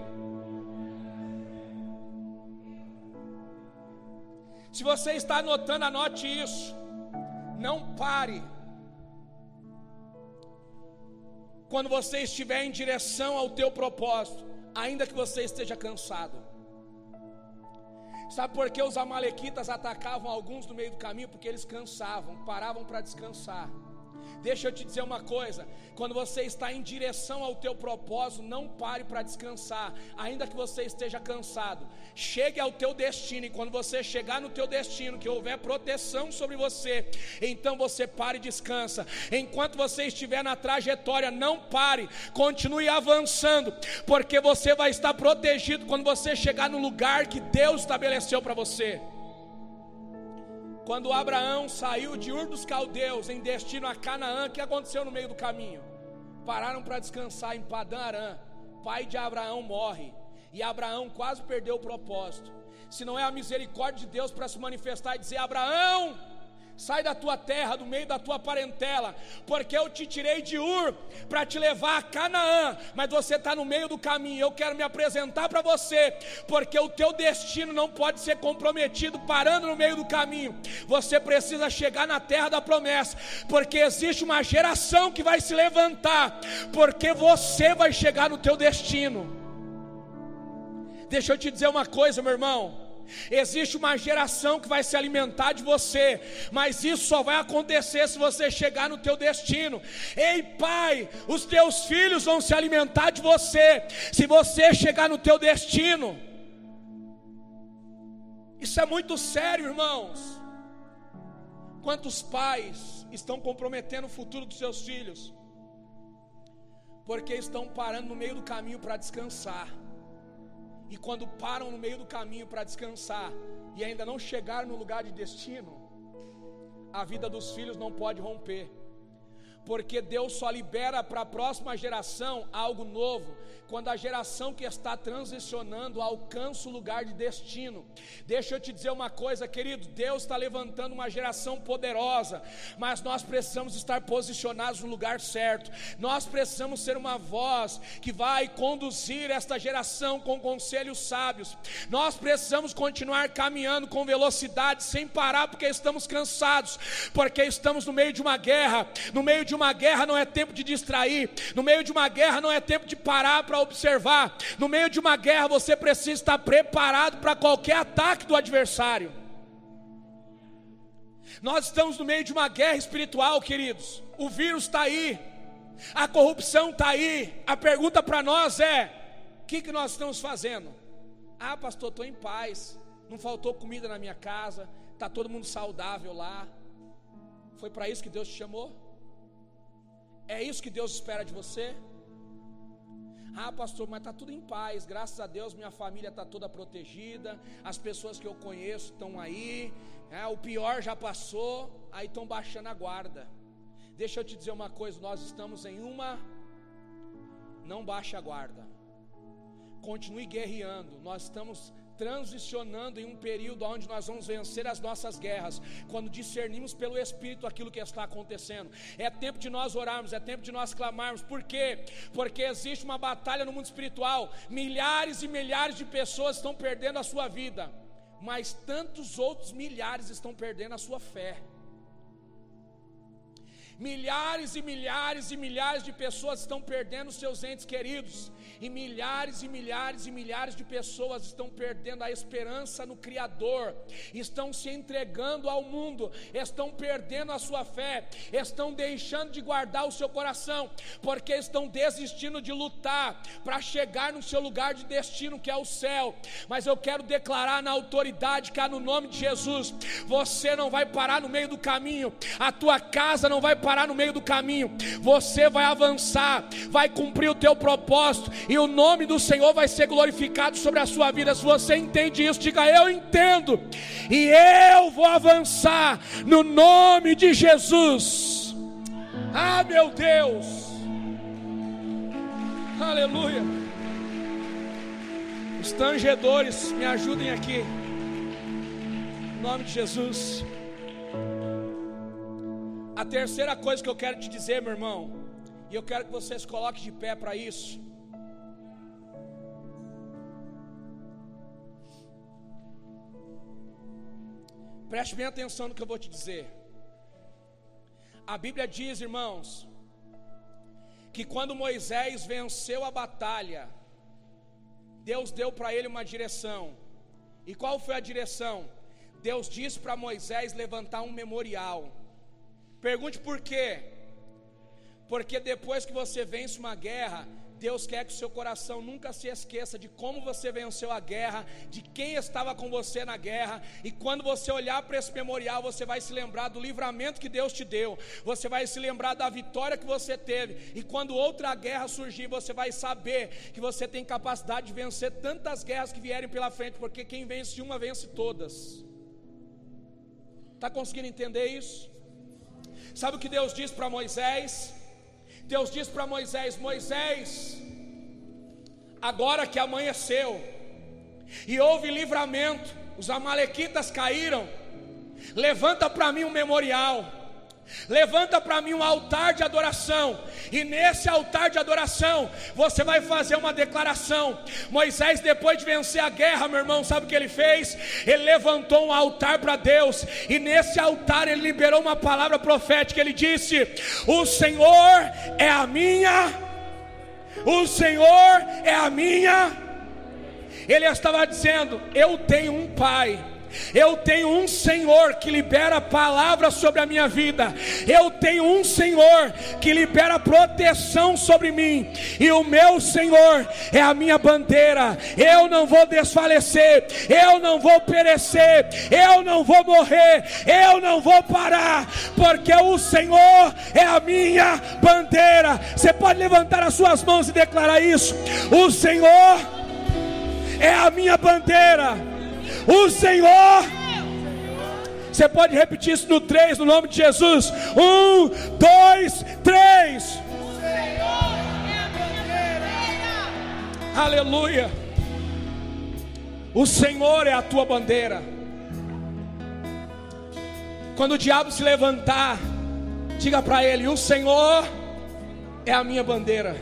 Se você está anotando, anote isso. Não pare. Quando você estiver em direção ao teu propósito, ainda que você esteja cansado. Sabe por que os amalequitas atacavam alguns no meio do caminho? Porque eles cansavam, paravam para descansar. Deixa eu te dizer uma coisa: quando você está em direção ao teu propósito, não pare para descansar, ainda que você esteja cansado. Chegue ao teu destino, e quando você chegar no teu destino, que houver proteção sobre você, então você pare e descansa. Enquanto você estiver na trajetória, não pare, continue avançando, porque você vai estar protegido quando você chegar no lugar que Deus estabeleceu para você. Quando Abraão saiu de Ur dos Caldeus em destino a Canaã, o que aconteceu no meio do caminho? Pararam para descansar em Padã Arã. Pai de Abraão morre. E Abraão quase perdeu o propósito. Se não é a misericórdia de Deus para se manifestar e dizer: Abraão, Sai da tua terra, do meio da tua parentela, porque eu te tirei de Ur para te levar a Canaã, mas você está no meio do caminho. Eu quero me apresentar para você, porque o teu destino não pode ser comprometido parando no meio do caminho. Você precisa chegar na terra da promessa, porque existe uma geração que vai se levantar, porque você vai chegar no teu destino. Deixa eu te dizer uma coisa, meu irmão. Existe uma geração que vai se alimentar de você, mas isso só vai acontecer se você chegar no teu destino. Ei, pai, os teus filhos vão se alimentar de você se você chegar no teu destino. Isso é muito sério, irmãos. Quantos pais estão comprometendo o futuro dos seus filhos? Porque estão parando no meio do caminho para descansar. E quando param no meio do caminho para descansar e ainda não chegaram no lugar de destino, a vida dos filhos não pode romper porque Deus só libera para a próxima geração algo novo quando a geração que está transicionando alcança o lugar de destino. Deixa eu te dizer uma coisa, querido: Deus está levantando uma geração poderosa, mas nós precisamos estar posicionados no lugar certo. Nós precisamos ser uma voz que vai conduzir esta geração com conselhos sábios. Nós precisamos continuar caminhando com velocidade, sem parar, porque estamos cansados, porque estamos no meio de uma guerra, no meio de uma guerra não é tempo de distrair, no meio de uma guerra não é tempo de parar para observar, no meio de uma guerra você precisa estar preparado para qualquer ataque do adversário. Nós estamos no meio de uma guerra espiritual, queridos. O vírus está aí, a corrupção está aí. A pergunta para nós é: o que, que nós estamos fazendo? Ah, pastor, estou em paz, não faltou comida na minha casa, está todo mundo saudável lá. Foi para isso que Deus te chamou? É isso que Deus espera de você? Ah, pastor, mas está tudo em paz, graças a Deus, minha família está toda protegida, as pessoas que eu conheço estão aí, é, o pior já passou, aí estão baixando a guarda. Deixa eu te dizer uma coisa: nós estamos em uma, não baixe a guarda, continue guerreando, nós estamos transicionando em um período onde nós vamos vencer as nossas guerras, quando discernimos pelo Espírito aquilo que está acontecendo. É tempo de nós orarmos, é tempo de nós clamarmos. Por quê? Porque existe uma batalha no mundo espiritual. Milhares e milhares de pessoas estão perdendo a sua vida, mas tantos outros milhares estão perdendo a sua fé. Milhares e milhares e milhares de pessoas estão perdendo seus entes queridos. E milhares e milhares e milhares de pessoas estão perdendo a esperança no Criador, estão se entregando ao mundo, estão perdendo a sua fé, estão deixando de guardar o seu coração, porque estão desistindo de lutar para chegar no seu lugar de destino, que é o céu. Mas eu quero declarar na autoridade que há no nome de Jesus: você não vai parar no meio do caminho, a tua casa não vai parar no meio do caminho, você vai avançar, vai cumprir o teu propósito e o nome do Senhor vai ser glorificado sobre a sua vida. Se você entende isso, diga: Eu entendo, e eu vou avançar no nome de Jesus. Ah, meu Deus, aleluia. Os tangedores, me ajudem aqui. Em nome de Jesus. A terceira coisa que eu quero te dizer, meu irmão, e eu quero que você se coloque de pé para isso. Preste bem atenção no que eu vou te dizer. A Bíblia diz, irmãos, que quando Moisés venceu a batalha, Deus deu para ele uma direção. E qual foi a direção? Deus disse para Moisés levantar um memorial. Pergunte por quê? Porque depois que você vence uma guerra, Deus quer que o seu coração nunca se esqueça de como você venceu a guerra, de quem estava com você na guerra, e quando você olhar para esse memorial, você vai se lembrar do livramento que Deus te deu, você vai se lembrar da vitória que você teve, e quando outra guerra surgir, você vai saber que você tem capacidade de vencer tantas guerras que vierem pela frente, porque quem vence uma vence todas. Está conseguindo entender isso? Sabe o que Deus disse para Moisés? Deus diz para Moisés: Moisés, agora que amanheceu e houve livramento, os Amalequitas caíram, levanta para mim um memorial. Levanta para mim um altar de adoração, e nesse altar de adoração você vai fazer uma declaração. Moisés, depois de vencer a guerra, meu irmão, sabe o que ele fez? Ele levantou um altar para Deus, e nesse altar ele liberou uma palavra profética. Ele disse: O Senhor é a minha, o Senhor é a minha. Ele estava dizendo: Eu tenho um pai eu tenho um Senhor que libera palavras sobre a minha vida. Eu tenho um Senhor que libera proteção sobre mim. E o meu Senhor é a minha bandeira. Eu não vou desfalecer. Eu não vou perecer. Eu não vou morrer. Eu não vou parar. Porque o Senhor é a minha bandeira. Você pode levantar as suas mãos e declarar isso. O Senhor é a minha bandeira. O Senhor. Você pode repetir isso no 3, no nome de Jesus. Um, dois, três. Aleluia. O Senhor é a tua bandeira. Quando o diabo se levantar, diga para ele: O Senhor é a minha bandeira.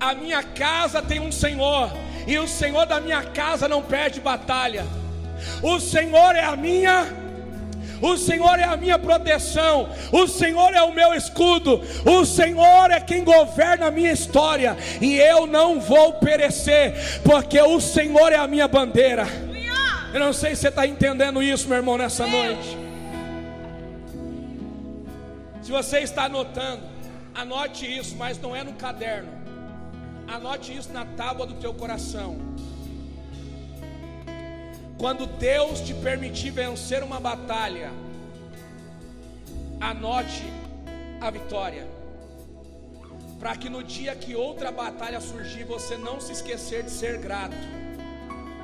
A minha casa tem um Senhor e o Senhor da minha casa não perde batalha. O Senhor é a minha o Senhor é a minha proteção, o Senhor é o meu escudo, o Senhor é quem governa a minha história, e eu não vou perecer, porque o Senhor é a minha bandeira. Eu não sei se você está entendendo isso, meu irmão, nessa noite. Se você está anotando, anote isso, mas não é no caderno. Anote isso na tábua do teu coração. Quando Deus te permitir vencer uma batalha, anote a vitória. Para que no dia que outra batalha surgir, você não se esquecer de ser grato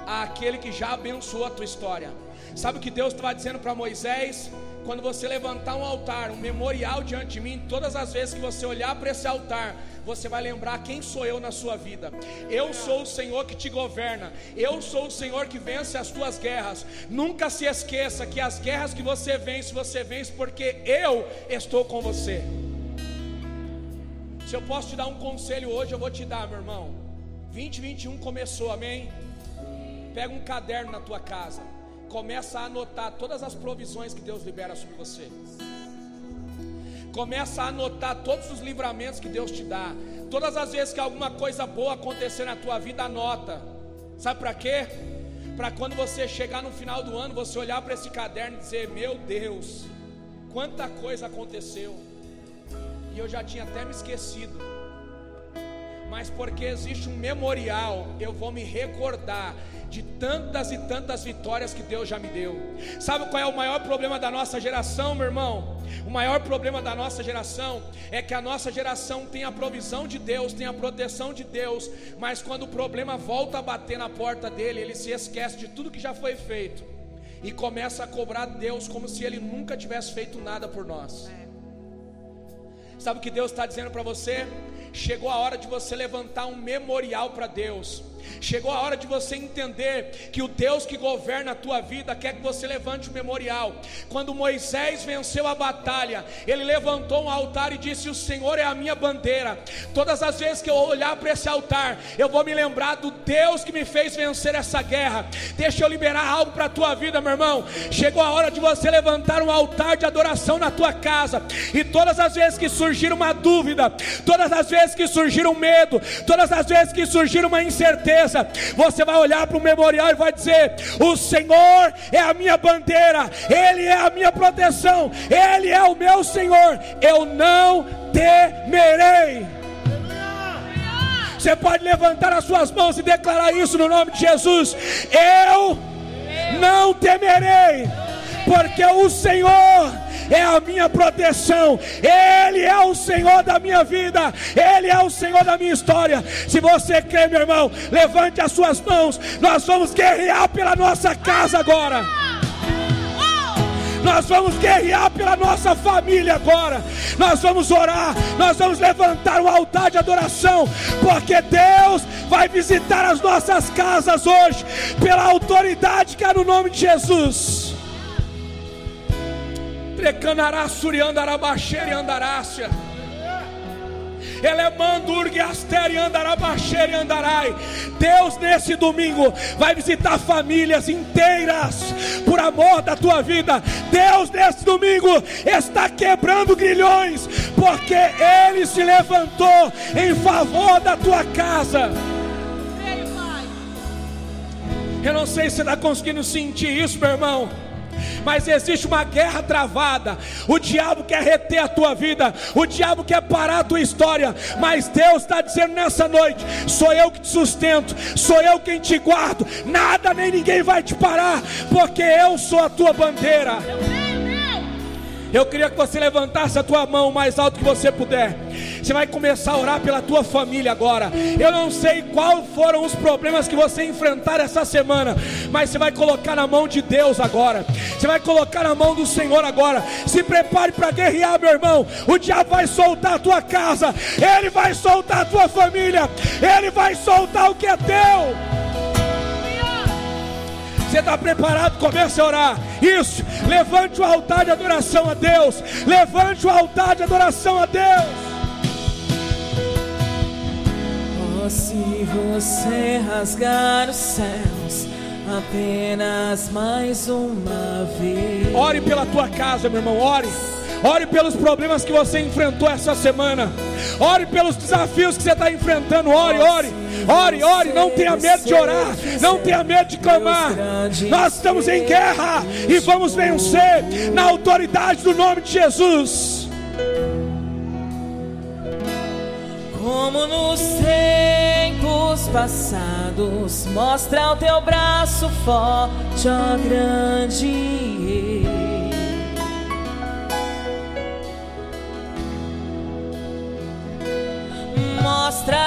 àquele que já abençoou a tua história. Sabe o que Deus estava dizendo para Moisés? Quando você levantar um altar, um memorial diante de mim, todas as vezes que você olhar para esse altar, você vai lembrar quem sou eu na sua vida. Eu sou o Senhor que te governa. Eu sou o Senhor que vence as tuas guerras. Nunca se esqueça que as guerras que você vence, você vence porque eu estou com você. Se eu posso te dar um conselho hoje, eu vou te dar, meu irmão. 2021 começou, amém? Pega um caderno na tua casa. Começa a anotar todas as provisões que Deus libera sobre você. Começa a anotar todos os livramentos que Deus te dá. Todas as vezes que alguma coisa boa acontecer na tua vida, anota. Sabe para quê? Para quando você chegar no final do ano, você olhar para esse caderno e dizer: Meu Deus, quanta coisa aconteceu. E eu já tinha até me esquecido. Mas porque existe um memorial, eu vou me recordar de tantas e tantas vitórias que Deus já me deu. Sabe qual é o maior problema da nossa geração, meu irmão? O maior problema da nossa geração é que a nossa geração tem a provisão de Deus, tem a proteção de Deus, mas quando o problema volta a bater na porta dele, ele se esquece de tudo que já foi feito e começa a cobrar Deus como se ele nunca tivesse feito nada por nós. Sabe o que Deus está dizendo para você? Chegou a hora de você levantar um memorial para Deus. Chegou a hora de você entender que o Deus que governa a tua vida quer que você levante o memorial. Quando Moisés venceu a batalha, ele levantou um altar e disse: O Senhor é a minha bandeira. Todas as vezes que eu olhar para esse altar, eu vou me lembrar do Deus que me fez vencer essa guerra. Deixa eu liberar algo para a tua vida, meu irmão. Chegou a hora de você levantar um altar de adoração na tua casa. E todas as vezes que surgir uma dúvida, todas as vezes que surgir um medo, todas as vezes que surgir uma incerteza, você vai olhar para o memorial e vai dizer: O Senhor é a minha bandeira, Ele é a minha proteção, Ele é o meu Senhor, eu não temerei. Você pode levantar as suas mãos e declarar isso no nome de Jesus. Eu não temerei, porque o Senhor é a minha proteção, Ele é o Senhor da minha vida, Ele é o Senhor da minha história. Se você crê, meu irmão, levante as suas mãos, nós vamos guerrear pela nossa casa agora. Nós vamos guerrear pela nossa família agora. Nós vamos orar, nós vamos levantar um altar de adoração, porque Deus vai visitar as nossas casas hoje, pela autoridade que é no nome de Jesus. Trecanará, Suriandarabaxere e Andarácia. Elemandurgue, Aster e Andarabaxere e Andarai. Deus, nesse domingo, vai visitar famílias inteiras por amor da tua vida. Deus, nesse domingo, está quebrando grilhões, porque Ele se levantou em favor da tua casa. Eu não sei se você está conseguindo sentir isso, meu irmão mas existe uma guerra travada. O diabo quer reter a tua vida, o diabo quer parar a tua história, mas Deus está dizendo nessa noite: sou eu que te sustento, sou eu quem te guardo, nada nem ninguém vai te parar, porque eu sou a tua bandeira. Eu queria que você levantasse a tua mão o mais alto que você puder. Você vai começar a orar pela tua família agora. Eu não sei qual foram os problemas que você enfrentar essa semana, mas você vai colocar na mão de Deus agora. Você vai colocar na mão do Senhor agora. Se prepare para guerrear, meu irmão. O diabo vai soltar a tua casa, ele vai soltar a tua família, ele vai soltar o que é teu. Você está preparado? Comece a orar. Isso. Levante o altar de adoração a Deus. Levante o altar de adoração a Deus.
Oh, se você rasgar os céus apenas mais uma vez.
Ore pela tua casa, meu irmão. Ore. Ore pelos problemas que você enfrentou essa semana. Ore pelos desafios que você está enfrentando. Ore, ore, ore, ore. Não tenha medo de orar. Não tenha medo de clamar. Nós estamos em guerra e vamos vencer na autoridade do nome de Jesus.
Como nos tempos passados, mostra o teu braço forte, ó grande. Mostra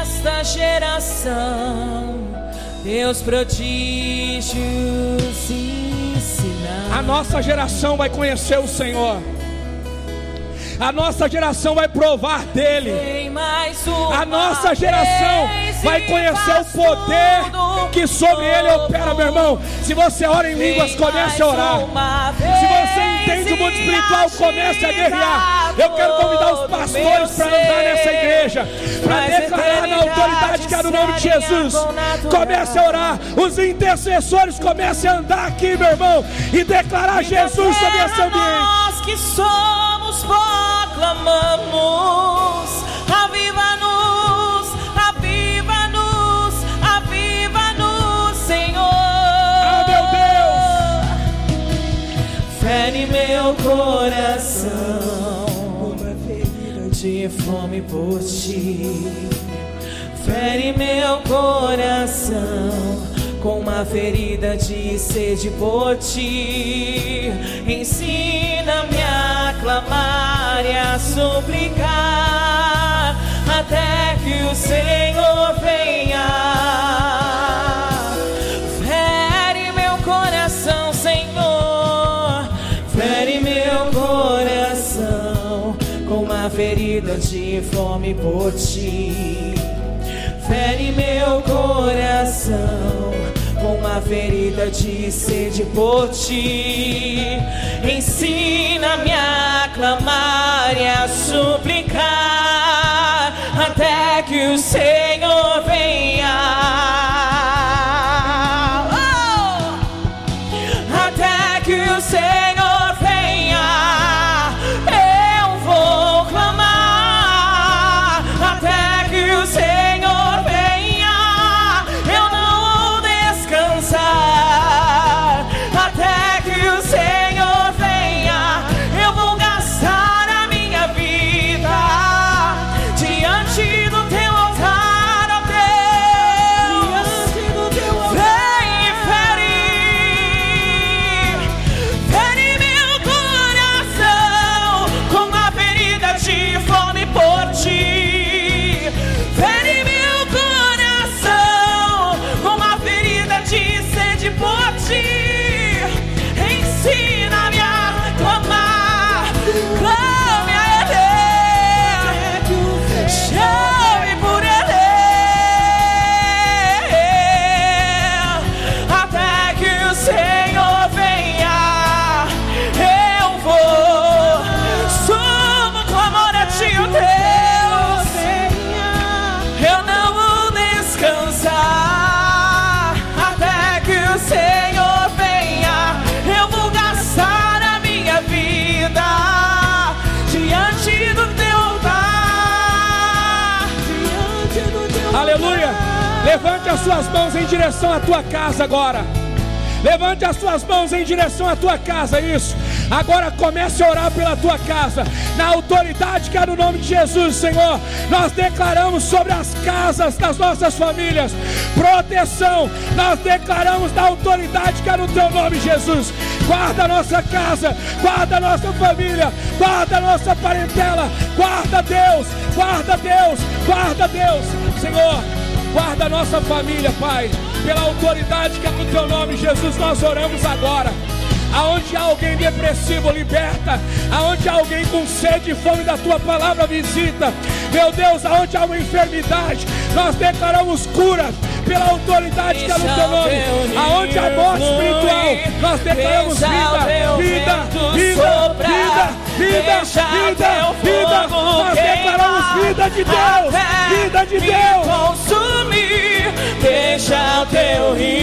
esta geração teus prodígios e sinais.
A nossa geração vai conhecer o Senhor. A nossa geração vai provar dele. A nossa geração vai conhecer o poder que sobre ele opera, meu irmão. Se você ora em línguas, comece a orar. Se você entende o mundo espiritual, comece a guerrear. Eu quero convidar os pastores para andar nessa igreja, para declarar na autoridade que é no nome de Jesus. Comece a orar. Os intercessores comecem a andar aqui, meu irmão, e declarar Jesus sobre esse ambiente.
Nós que somos proclamamos, aviva-nos, aviva-nos, aviva-nos, Senhor.
Ah, meu
Deus! Fere meu coração, de fome por ti. Fere meu coração com uma ferida de sede por ti. Ensina-me a clamar e a suplicar até que o Senhor Ferida de fome por ti. Fere meu coração com uma ferida de sede por ti. Ensina-me a clamar e a suplicar até que o Senhor venha.
Mãos em direção à tua casa, isso. Agora comece a orar pela tua casa, na autoridade que é no nome de Jesus, Senhor. Nós declaramos sobre as casas das nossas famílias proteção. Nós declaramos na autoridade que é no teu nome, Jesus. Guarda a nossa casa, guarda a nossa família, guarda a nossa parentela, guarda Deus, guarda Deus, guarda Deus, Senhor. Guarda a nossa família, Pai. Pela autoridade que é no teu nome, Jesus, nós oramos agora. Aonde há alguém depressivo, liberta. Aonde há alguém com sede e fome da tua palavra, visita. Meu Deus, aonde há uma enfermidade, nós declaramos cura pela autoridade que é no teu nome. Aonde há morte espiritual, nós declaramos vida, vida, vida, vida, vida, vida, vida. Nós declaramos vida de Deus, vida de Deus.
Consumir. Deixa o teu rio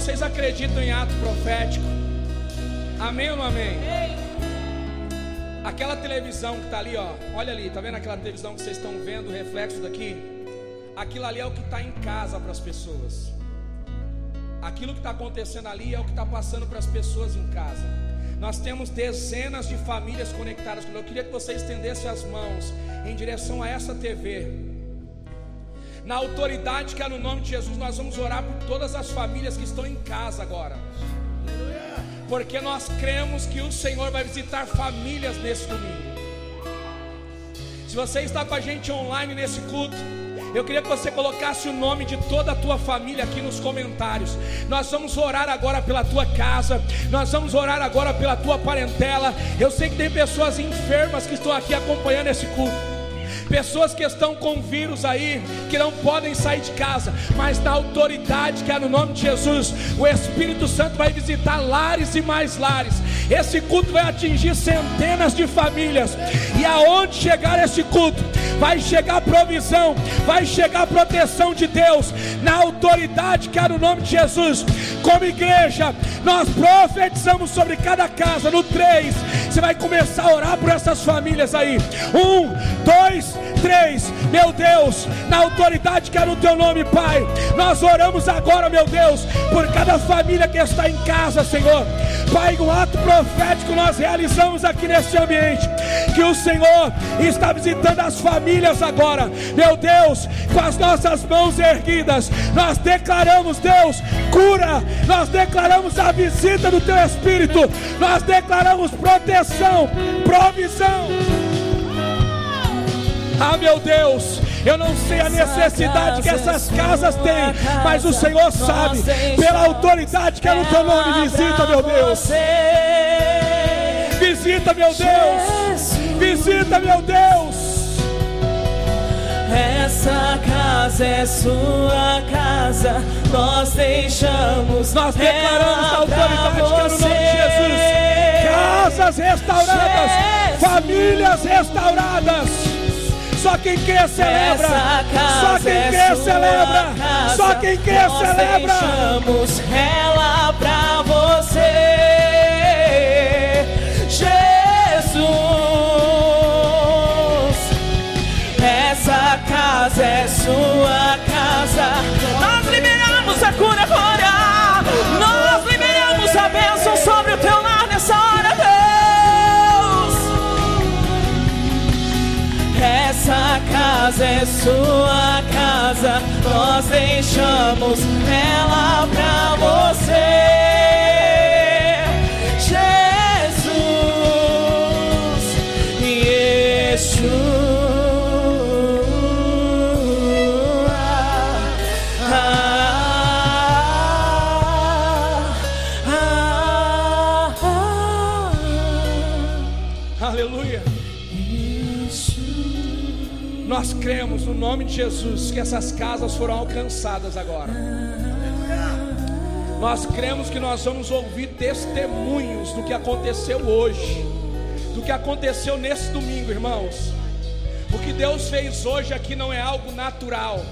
vocês acreditam em ato profético? Amém ou não amém? Aquela televisão que está ali, ó. Olha ali, tá vendo aquela televisão que vocês estão vendo, o reflexo daqui? aquilo ali é o que está em casa para as pessoas. Aquilo que está acontecendo ali é o que está passando para as pessoas em casa. Nós temos dezenas de famílias conectadas Eu queria que você estendesse as mãos em direção a essa TV. Na autoridade que é no nome de Jesus, nós vamos orar por todas as famílias que estão em casa agora. Porque nós cremos que o Senhor vai visitar famílias nesse domingo. Se você está com a gente online nesse culto, eu queria que você colocasse o nome de toda a tua família aqui nos comentários. Nós vamos orar agora pela tua casa, nós vamos orar agora pela tua parentela. Eu sei que tem pessoas enfermas que estão aqui acompanhando esse culto pessoas que estão com vírus aí, que não podem sair de casa, mas na autoridade que é no nome de Jesus, o Espírito Santo vai visitar lares e mais lares. Esse culto vai atingir centenas de famílias, e aonde chegar esse culto, vai chegar provisão, vai chegar proteção de Deus, na autoridade que há no nome de Jesus. Como igreja, nós profetizamos sobre cada casa. No 3, você vai começar a orar por essas famílias aí. Um, dois, três. Meu Deus, na autoridade que há no teu nome, Pai, nós oramos agora, meu Deus, por cada família que está em casa, Senhor. Pai, um ato profético nós realizamos aqui neste ambiente. Que o Senhor está visitando as famílias agora, meu Deus, com as nossas mãos erguidas. Nós declaramos, Deus, cura, nós declaramos a visita do Teu Espírito, nós declaramos proteção, provisão. Ah, meu Deus, eu não sei a necessidade que essas casas têm, mas o Senhor sabe, pela autoridade que é no teu nome, visita, meu Deus. Visita, meu Deus. Visita, meu Deus.
Essa casa é sua casa, nós deixamos.
Nós declaramos a autoridade que é no nome de Jesus. Casas restauradas, famílias restauradas. Só quem quer celebra. Só quem é quer celebra. Casa. Só quem quer Nós celebra.
Deixamos ela pra você, Jesus. Essa casa é sua casa. Sua casa, nós deixamos ela pra você.
Nome de Jesus que essas casas foram alcançadas agora. Nós cremos que nós vamos ouvir testemunhos do que aconteceu hoje, do que aconteceu nesse domingo, irmãos. O que Deus fez hoje aqui não é algo natural.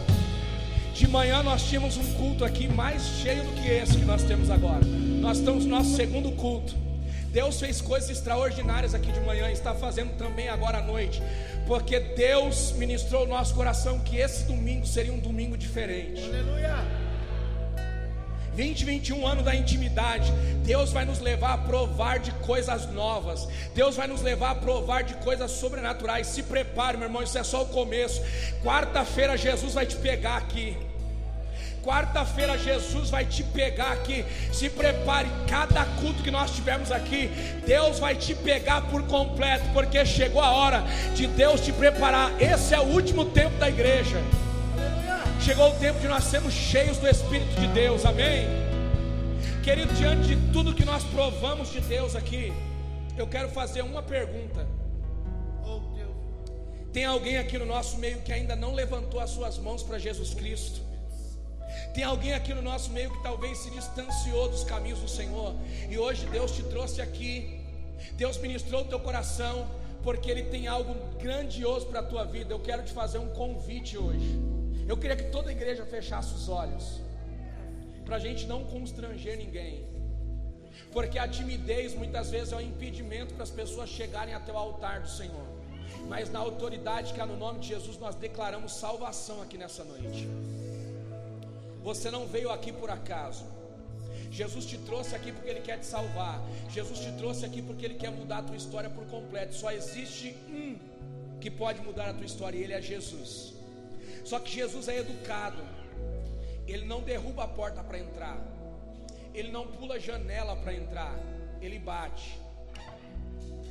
De manhã nós tínhamos um culto aqui mais cheio do que esse que nós temos agora. Nós estamos no nosso segundo culto. Deus fez coisas extraordinárias aqui de manhã, está fazendo também agora à noite porque Deus ministrou no nosso coração que esse domingo seria um domingo diferente. Aleluia. 20, 21 anos da intimidade, Deus vai nos levar a provar de coisas novas, Deus vai nos levar a provar de coisas sobrenaturais. Se prepare, meu irmão, isso é só o começo. Quarta-feira, Jesus vai te pegar aqui. Quarta-feira Jesus vai te pegar aqui. Se prepare, cada culto que nós tivermos aqui, Deus vai te pegar por completo, porque chegou a hora de Deus te preparar. Esse é o último tempo da igreja. Chegou o tempo de nós sermos cheios do Espírito de Deus, amém? Querido, diante de tudo que nós provamos de Deus aqui, eu quero fazer uma pergunta. Tem alguém aqui no nosso meio que ainda não levantou as suas mãos para Jesus Cristo? Tem alguém aqui no nosso meio que talvez se distanciou dos caminhos do Senhor, e hoje Deus te trouxe aqui, Deus ministrou o teu coração, porque Ele tem algo grandioso para a tua vida. Eu quero te fazer um convite hoje. Eu queria que toda a igreja fechasse os olhos, para a gente não constranger ninguém, porque a timidez muitas vezes é um impedimento para as pessoas chegarem até o altar do Senhor. Mas na autoridade que há no nome de Jesus, nós declaramos salvação aqui nessa noite. Você não veio aqui por acaso. Jesus te trouxe aqui porque Ele quer te salvar. Jesus te trouxe aqui porque Ele quer mudar a tua história por completo. Só existe um que pode mudar a tua história e Ele é Jesus. Só que Jesus é educado. Ele não derruba a porta para entrar. Ele não pula a janela para entrar. Ele bate.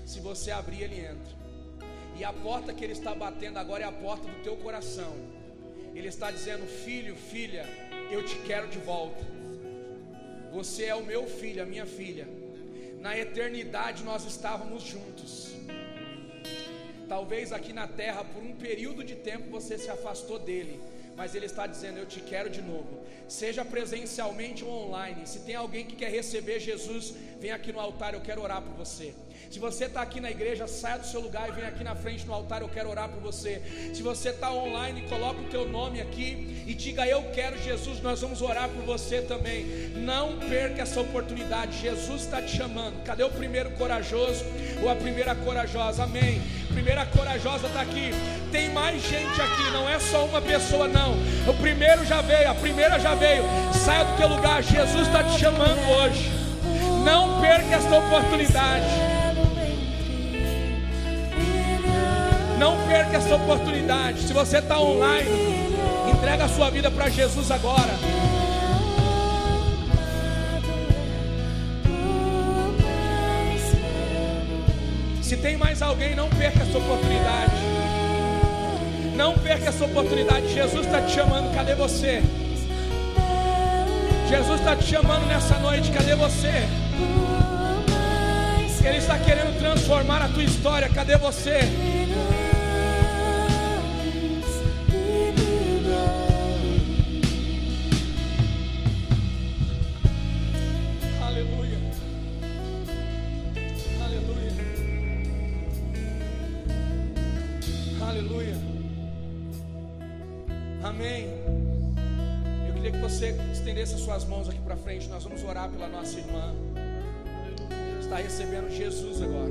Se você abrir, ele entra. E a porta que ele está batendo agora é a porta do teu coração. Ele está dizendo: Filho, filha, eu te quero de volta. Você é o meu filho, a minha filha. Na eternidade nós estávamos juntos. Talvez aqui na terra, por um período de tempo, você se afastou dele mas Ele está dizendo: Eu te quero de novo. Seja presencialmente ou online. Se tem alguém que quer receber Jesus, vem aqui no altar, eu quero orar por você. Se você está aqui na igreja, saia do seu lugar e vem aqui na frente no altar, eu quero orar por você. Se você está online, coloca o teu nome aqui e diga eu quero Jesus, nós vamos orar por você também. Não perca essa oportunidade, Jesus está te chamando. Cadê o primeiro corajoso ou a primeira corajosa? Amém. Primeira corajosa está aqui. Tem mais gente aqui, não é só uma pessoa, não. O primeiro já veio, a primeira já veio. Saia do teu lugar, Jesus está te chamando hoje. Não perca esta oportunidade. Não perca essa oportunidade. Se você está online, entrega a sua vida para Jesus agora. Se tem mais alguém, não perca essa oportunidade. Não perca essa oportunidade. Jesus está te chamando. Cadê você? Jesus está te chamando nessa noite. Cadê você? Ele está querendo transformar a tua história. Cadê você? Nós vamos orar pela nossa irmã. Está recebendo Jesus agora.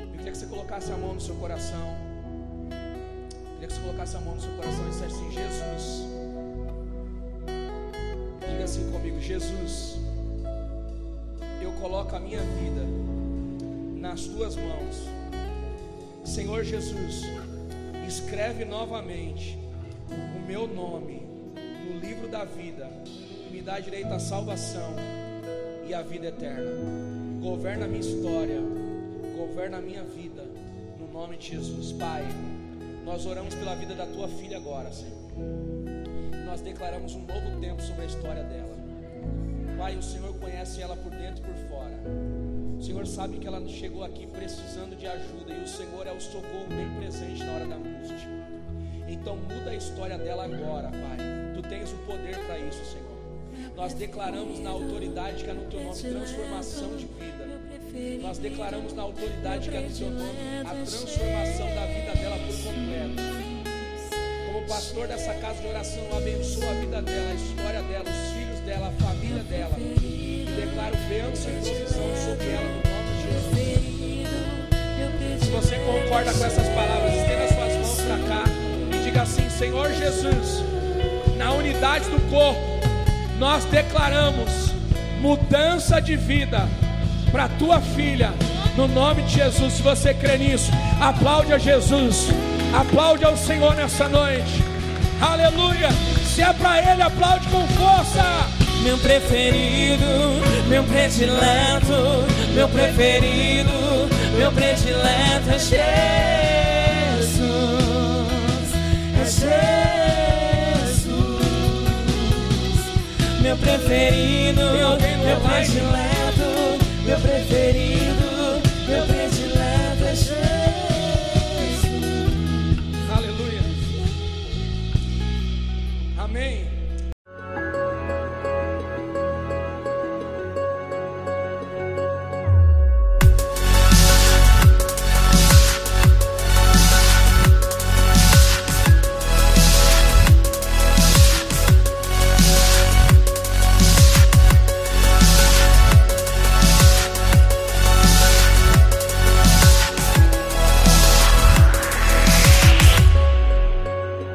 Eu queria que você colocasse a mão no seu coração. Eu queria que você colocasse a mão no seu coração e dissesse assim: Jesus. Diga assim comigo: Jesus, eu coloco a minha vida nas tuas mãos. Senhor Jesus, escreve novamente o meu nome no livro da vida, me dá direito à salvação e à vida eterna. Governa a minha história, governa a minha vida, no nome de Jesus. Pai, nós oramos pela vida da tua filha agora, Senhor. Nós declaramos um novo tempo sobre a história dela. Pai, o Senhor conhece ela por dentro e por fora. O Senhor sabe que ela chegou aqui precisando de ajuda e o Senhor é o socorro bem presente na hora da angústia. Então muda a história dela agora, Pai Tu tens o poder para isso, Senhor. Nós declaramos na autoridade que é no teu nome transformação de vida. Nós declaramos na autoridade que é no teu nome a transformação da vida dela por completo. Como pastor dessa casa de oração, abençoa a vida dela, a história dela, os filhos dela, a família dela. E declaro bênção e provisão sobre ela no nome de Jesus. Se você concorda com essas palavras, estenda suas mãos para cá e diga assim: Senhor Jesus na unidade do corpo, nós declaramos mudança de vida para tua filha, no nome de Jesus. Se você crê nisso, aplaude a Jesus, aplaude ao Senhor nessa noite. Aleluia! Se é para Ele, aplaude com força.
Meu preferido, meu predileto, meu preferido, meu predileto é Jesus, é Jesus. meu preferido, meu predileto, meu preferido.